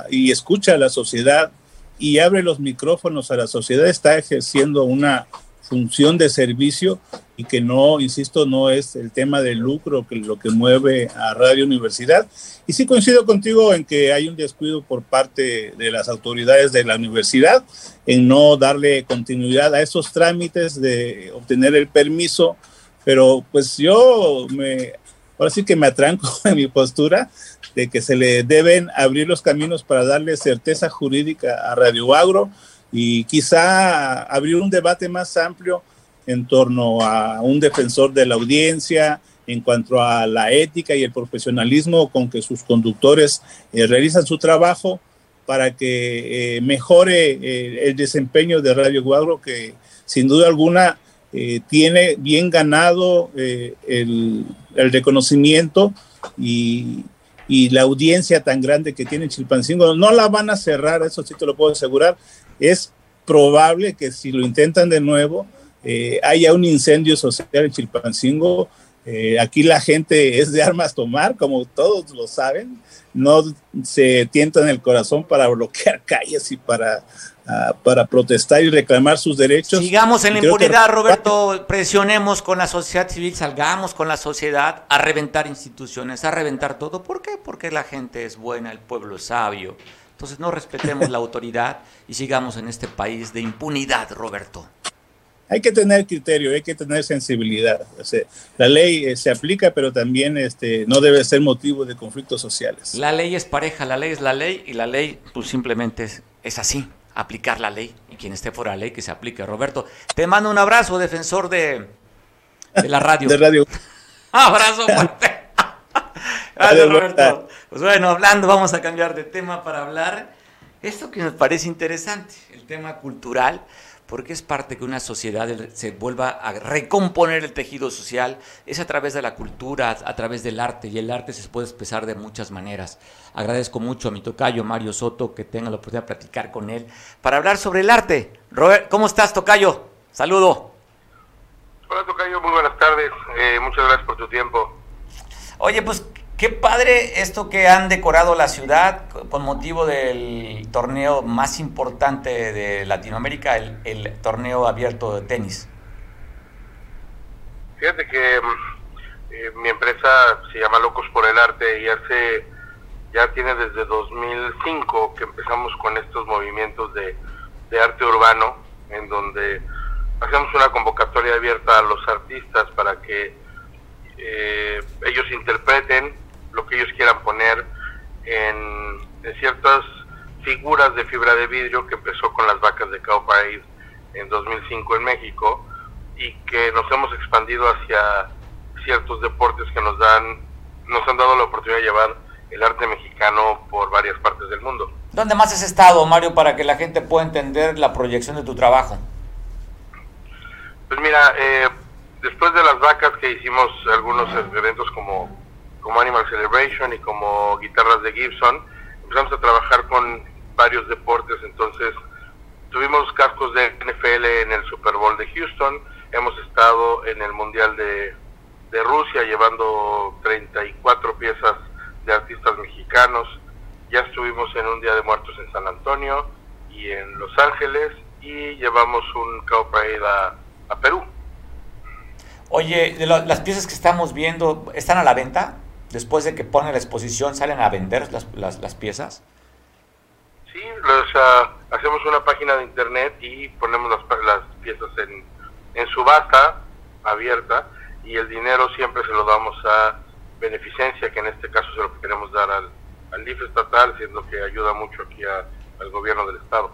[SPEAKER 8] y escucha a la sociedad y abre los micrófonos a la sociedad, está ejerciendo una función de servicio y que no, insisto, no es el tema del lucro que lo que mueve a Radio Universidad. Y sí coincido contigo en que hay un descuido por parte de las autoridades de la universidad en no darle continuidad a esos trámites de obtener el permiso, pero pues yo me, ahora sí que me atranco en mi postura de que se le deben abrir los caminos para darle certeza jurídica a Radio Agro y quizá abrir un debate más amplio en torno a un defensor de la audiencia, en cuanto a la ética y el profesionalismo con que sus conductores eh, realizan su trabajo para que eh, mejore eh, el desempeño de Radio Guagro, que sin duda alguna tiene bien ganado el, el, reconocimiento y, y, la audiencia tan grande que tiene Chilpancingo. No la van a cerrar, eso sí te lo puedo asegurar. Es probable que si lo intentan de nuevo, eh, haya un incendio social en Chilpancingo. Eh, aquí la gente es de armas tomar, como todos lo saben. No se tientan el corazón para bloquear calles y para, ah, para protestar y reclamar sus derechos.
[SPEAKER 1] Sigamos en la impunidad, Roberto. Presionemos con la sociedad civil, salgamos con la sociedad a reventar instituciones, a reventar todo. ¿Por qué? Porque la gente es buena, el pueblo es sabio. Entonces no respetemos la autoridad y sigamos en este país de impunidad, Roberto
[SPEAKER 8] hay que tener criterio, hay que tener sensibilidad. la ley eh, se aplica, pero también este, no debe ser motivo de conflictos sociales.
[SPEAKER 1] La ley es pareja, la ley es la ley y la ley pues, simplemente es, así, aplicar la ley y quien esté fuera de la ley que se aplique. Roberto, te mando un abrazo, defensor de, la radio.
[SPEAKER 8] de radio.
[SPEAKER 1] abrazo fuerte. Gracias, Roberto. Pues bueno, hablando, vamos a cambiar de tema para hablar esto que nos parece interesante, el tema cultural porque es parte que una sociedad se vuelva a recomponer el tejido social, es a través de la cultura, a través del arte, y el arte se puede expresar de muchas maneras. Agradezco mucho a mi tocayo Mario Soto que tenga la oportunidad de platicar con él para hablar sobre el arte. Robert, ¿cómo estás, tocayo? Saludo.
[SPEAKER 9] Hola, tocayo, muy buenas tardes. Eh, muchas gracias por tu tiempo.
[SPEAKER 1] Oye, pues Qué padre esto que han decorado la ciudad con motivo del torneo más importante de Latinoamérica, el, torneo abierto de tenis.
[SPEAKER 9] Fíjate que mm, eh, mi empresa se llama Locos por el Arte y hace ya tiene desde 2005 que empezamos con estos movimientos de, arte urbano en donde hacemos una convocatoria abierta a los artistas para que eh, ellos interpreten lo que ellos quieran poner en, ciertas figuras de fibra de vidrio que empezó con las vacas de Parade en 2005 en México y que nos hemos expandido hacia ciertos deportes que nos dan nos han dado la oportunidad de llevar el arte mexicano por varias partes del mundo.
[SPEAKER 1] ¿Dónde más has estado, Mario, para que la gente pueda entender la proyección de tu trabajo?
[SPEAKER 9] Pues mira, eh, después de las vacas que hicimos algunos eventos como como Animal Celebration y como guitarras de Gibson. Empezamos a trabajar con varios deportes, entonces tuvimos cascos de NFL en el Super Bowl de Houston, hemos estado en el Mundial de, de Rusia llevando 34 piezas de artistas mexicanos, ya estuvimos en un Día de Muertos en San Antonio y en Los Ángeles y llevamos un Cow a, a Perú.
[SPEAKER 1] Oye, de las piezas que estamos viendo, ¿están a la venta? Después de que ponen la exposición, salen a vender las, las, piezas?
[SPEAKER 9] Sí, hacemos una página de internet y ponemos las, las piezas en, en subasta abierta y el dinero siempre se lo damos a beneficencia, que en este caso se lo queremos dar al, al DIF estatal, siendo que ayuda mucho aquí al gobierno del estado.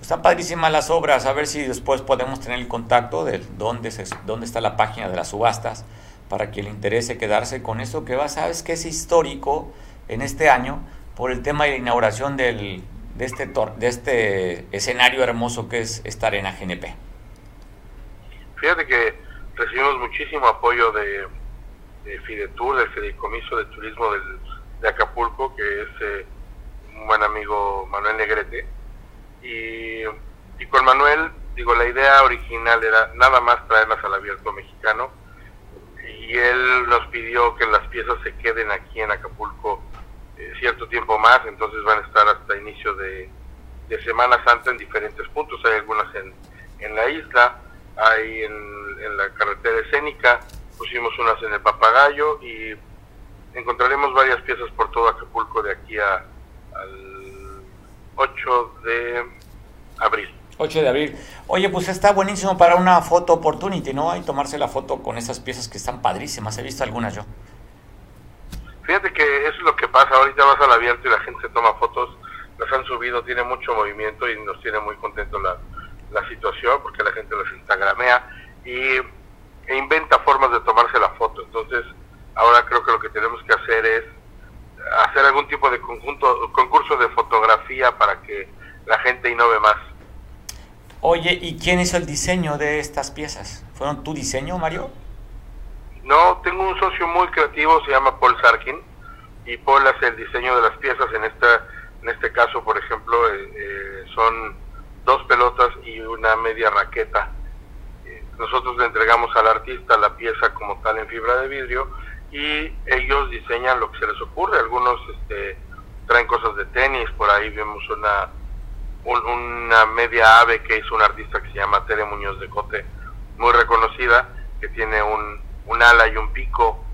[SPEAKER 1] están padrísimas las obras, a ver si después podemos tener el contacto de dónde, se, dónde está la página de las subastas para quien le interese quedarse con esto que va, sabes que es histórico en este año por el tema de la inauguración del, de, este de este escenario hermoso que es esta arena GNP.
[SPEAKER 9] Fíjate que recibimos muchísimo apoyo de, de Fidetur, del Fideicomiso de Turismo del, de Acapulco, que es eh, un buen amigo Manuel Negrete. Y, y, con Manuel, digo, la idea original era nada más traerlas al abierto mexicano. Y él nos pidió que las piezas se queden aquí en Acapulco eh, cierto tiempo más, entonces van a estar hasta inicio de, Semana Santa en diferentes puntos. Hay algunas en, en la isla, hay en, en la carretera escénica, pusimos unas en el Papagayo y encontraremos varias piezas por todo Acapulco de aquí a, al 8 de abril.
[SPEAKER 1] 8 de abril. Oye, pues está buenísimo para una foto opportunity, ¿no? Hay tomarse la foto con esas piezas que están padrísimas. He visto algunas yo.
[SPEAKER 9] Fíjate que eso es lo que pasa. Ahorita vas al abierto y la gente se toma fotos. Las han subido, tiene mucho movimiento y nos tiene muy contentos la, la situación porque la gente las instagramea y e inventa formas de tomarse la foto. Entonces, ahora creo que lo que tenemos que hacer es hacer algún tipo de conjunto, concurso de fotografía para que la gente innove más.
[SPEAKER 1] Oye, ¿y quién hizo el diseño de estas piezas? ¿Fueron tu diseño, Mario?
[SPEAKER 9] No, tengo un socio muy creativo, se llama Paul Sarkin, y Paul hace el diseño de las piezas. En esta, en este caso, por ejemplo, eh, eh, son dos pelotas y una media raqueta. Eh, nosotros le entregamos al artista la pieza como tal en fibra de vidrio y ellos diseñan lo que se les ocurre. Algunos este, traen cosas de tenis, por ahí vemos una, un, una media ave que hizo un artista que se llama Tere Muñoz de Cote, muy reconocida, que tiene un, un ala y un pico.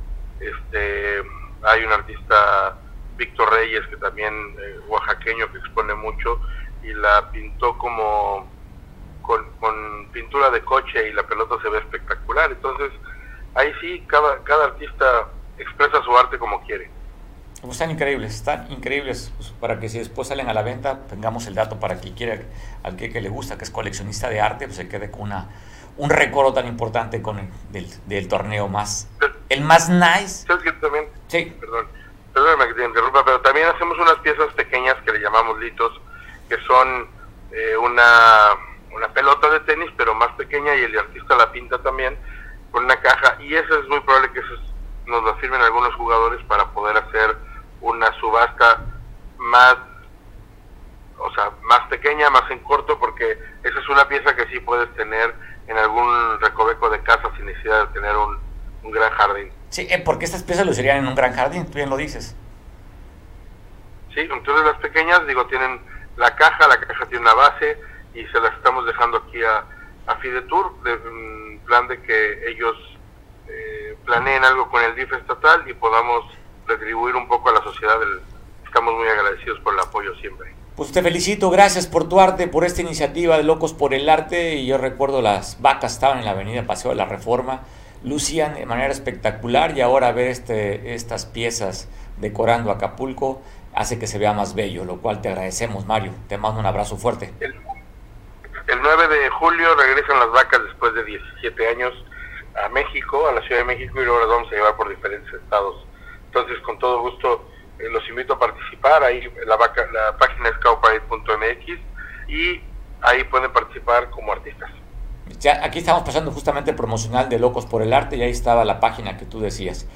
[SPEAKER 9] Este, hay un artista, Víctor Reyes, que también eh, oaxaqueño, que expone mucho, y la pintó como con, con pintura de coche y la pelota se ve espectacular. Entonces, ahí sí, cada, cada artista expresa su arte como quiere.
[SPEAKER 1] Pues están increíbles, están increíbles pues, para que si después salen a la venta, tengamos el dato para quien quiera, al que, que, le gusta, que es coleccionista de arte, pues se quede con una un recuerdo tan importante con el, del, del, torneo más, el más nice.
[SPEAKER 9] ¿Sabes que también?
[SPEAKER 1] Sí.
[SPEAKER 9] Perdón, perdóname que te interrumpa, pero también hacemos unas piezas pequeñas que le llamamos litos, que son eh, una, una pelota de tenis, pero más pequeña y el artista la pinta también con una caja y eso es muy probable que eso nos lo firmen algunos jugadores para poder hacer una subasta más o sea, más pequeña, más en corto, porque esa es una pieza que sí puedes tener en algún recoveco de casa sin necesidad de tener un, un gran jardín.
[SPEAKER 1] Sí, eh, porque estas piezas lo serían en un gran jardín, tú bien lo dices.
[SPEAKER 9] Sí, entonces las pequeñas, digo, tienen la caja, la caja tiene una base y se las estamos dejando aquí a, a Fidetur, de, en plan de que ellos eh, planeen algo con el DIF estatal y podamos retribuir un poco a la sociedad. Estamos muy agradecidos por el apoyo siempre.
[SPEAKER 1] Pues te felicito, gracias por tu arte, por esta iniciativa de Locos por el Arte. Y yo recuerdo las vacas estaban en la avenida Paseo de la Reforma, lucían de manera espectacular y ahora ver este, estas piezas decorando Acapulco hace que se vea más bello, lo cual te agradecemos, Mario. Te mando un abrazo fuerte.
[SPEAKER 9] El, el 9 de julio regresan las vacas después de 17 años a México, a la Ciudad de México, y luego las vamos a llevar por diferentes estados. Entonces, con todo gusto, eh, los invito a participar. Ahí la, vaca, la página es cowparade.mx y ahí pueden participar como artistas.
[SPEAKER 1] Ya, aquí estamos pasando justamente el promocional de Locos por el Arte y ahí estaba la página que tú decías.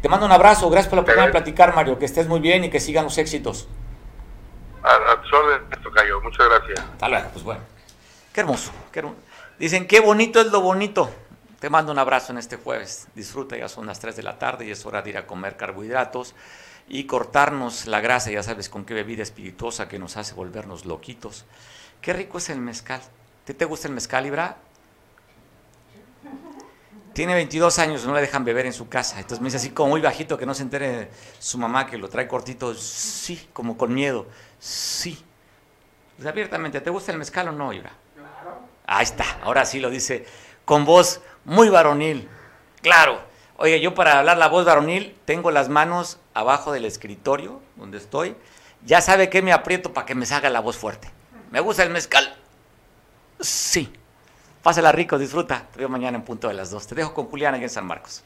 [SPEAKER 1] Te mando un abrazo, gracias por la oportunidad de platicar, Mario. Que estés muy bien y que sigan los éxitos.
[SPEAKER 9] A, a tus órdenes, Tocayo. Muchas gracias.
[SPEAKER 1] Hasta luego, pues bueno. Qué hermoso, qué hermoso. Dicen, qué bonito es lo bonito. Te mando un abrazo en este jueves. Disfruta, ya son las 3 de la tarde y es hora de ir a comer carbohidratos y cortarnos la grasa, ya sabes con qué bebida espirituosa que nos hace volvernos loquitos. Qué rico es el mezcal. ¿Te, te gusta el mezcal, Ibra? Tiene 22 años, no le dejan beber en su casa. Entonces me dice así como muy bajito que no se entere su mamá que lo trae cortito. Sí, como con miedo. Sí. Pues abiertamente, ¿te gusta el mezcal o no, Ibra? Ahí está, ahora sí lo dice con voz muy varonil. Claro. Oye, yo para hablar la voz varonil tengo las manos abajo del escritorio donde estoy. Ya sabe que me aprieto para que me salga la voz fuerte. Me gusta el mezcal. Sí. Pásala rico, disfruta. Te veo mañana en punto de las dos. Te dejo con Juliana aquí en San Marcos.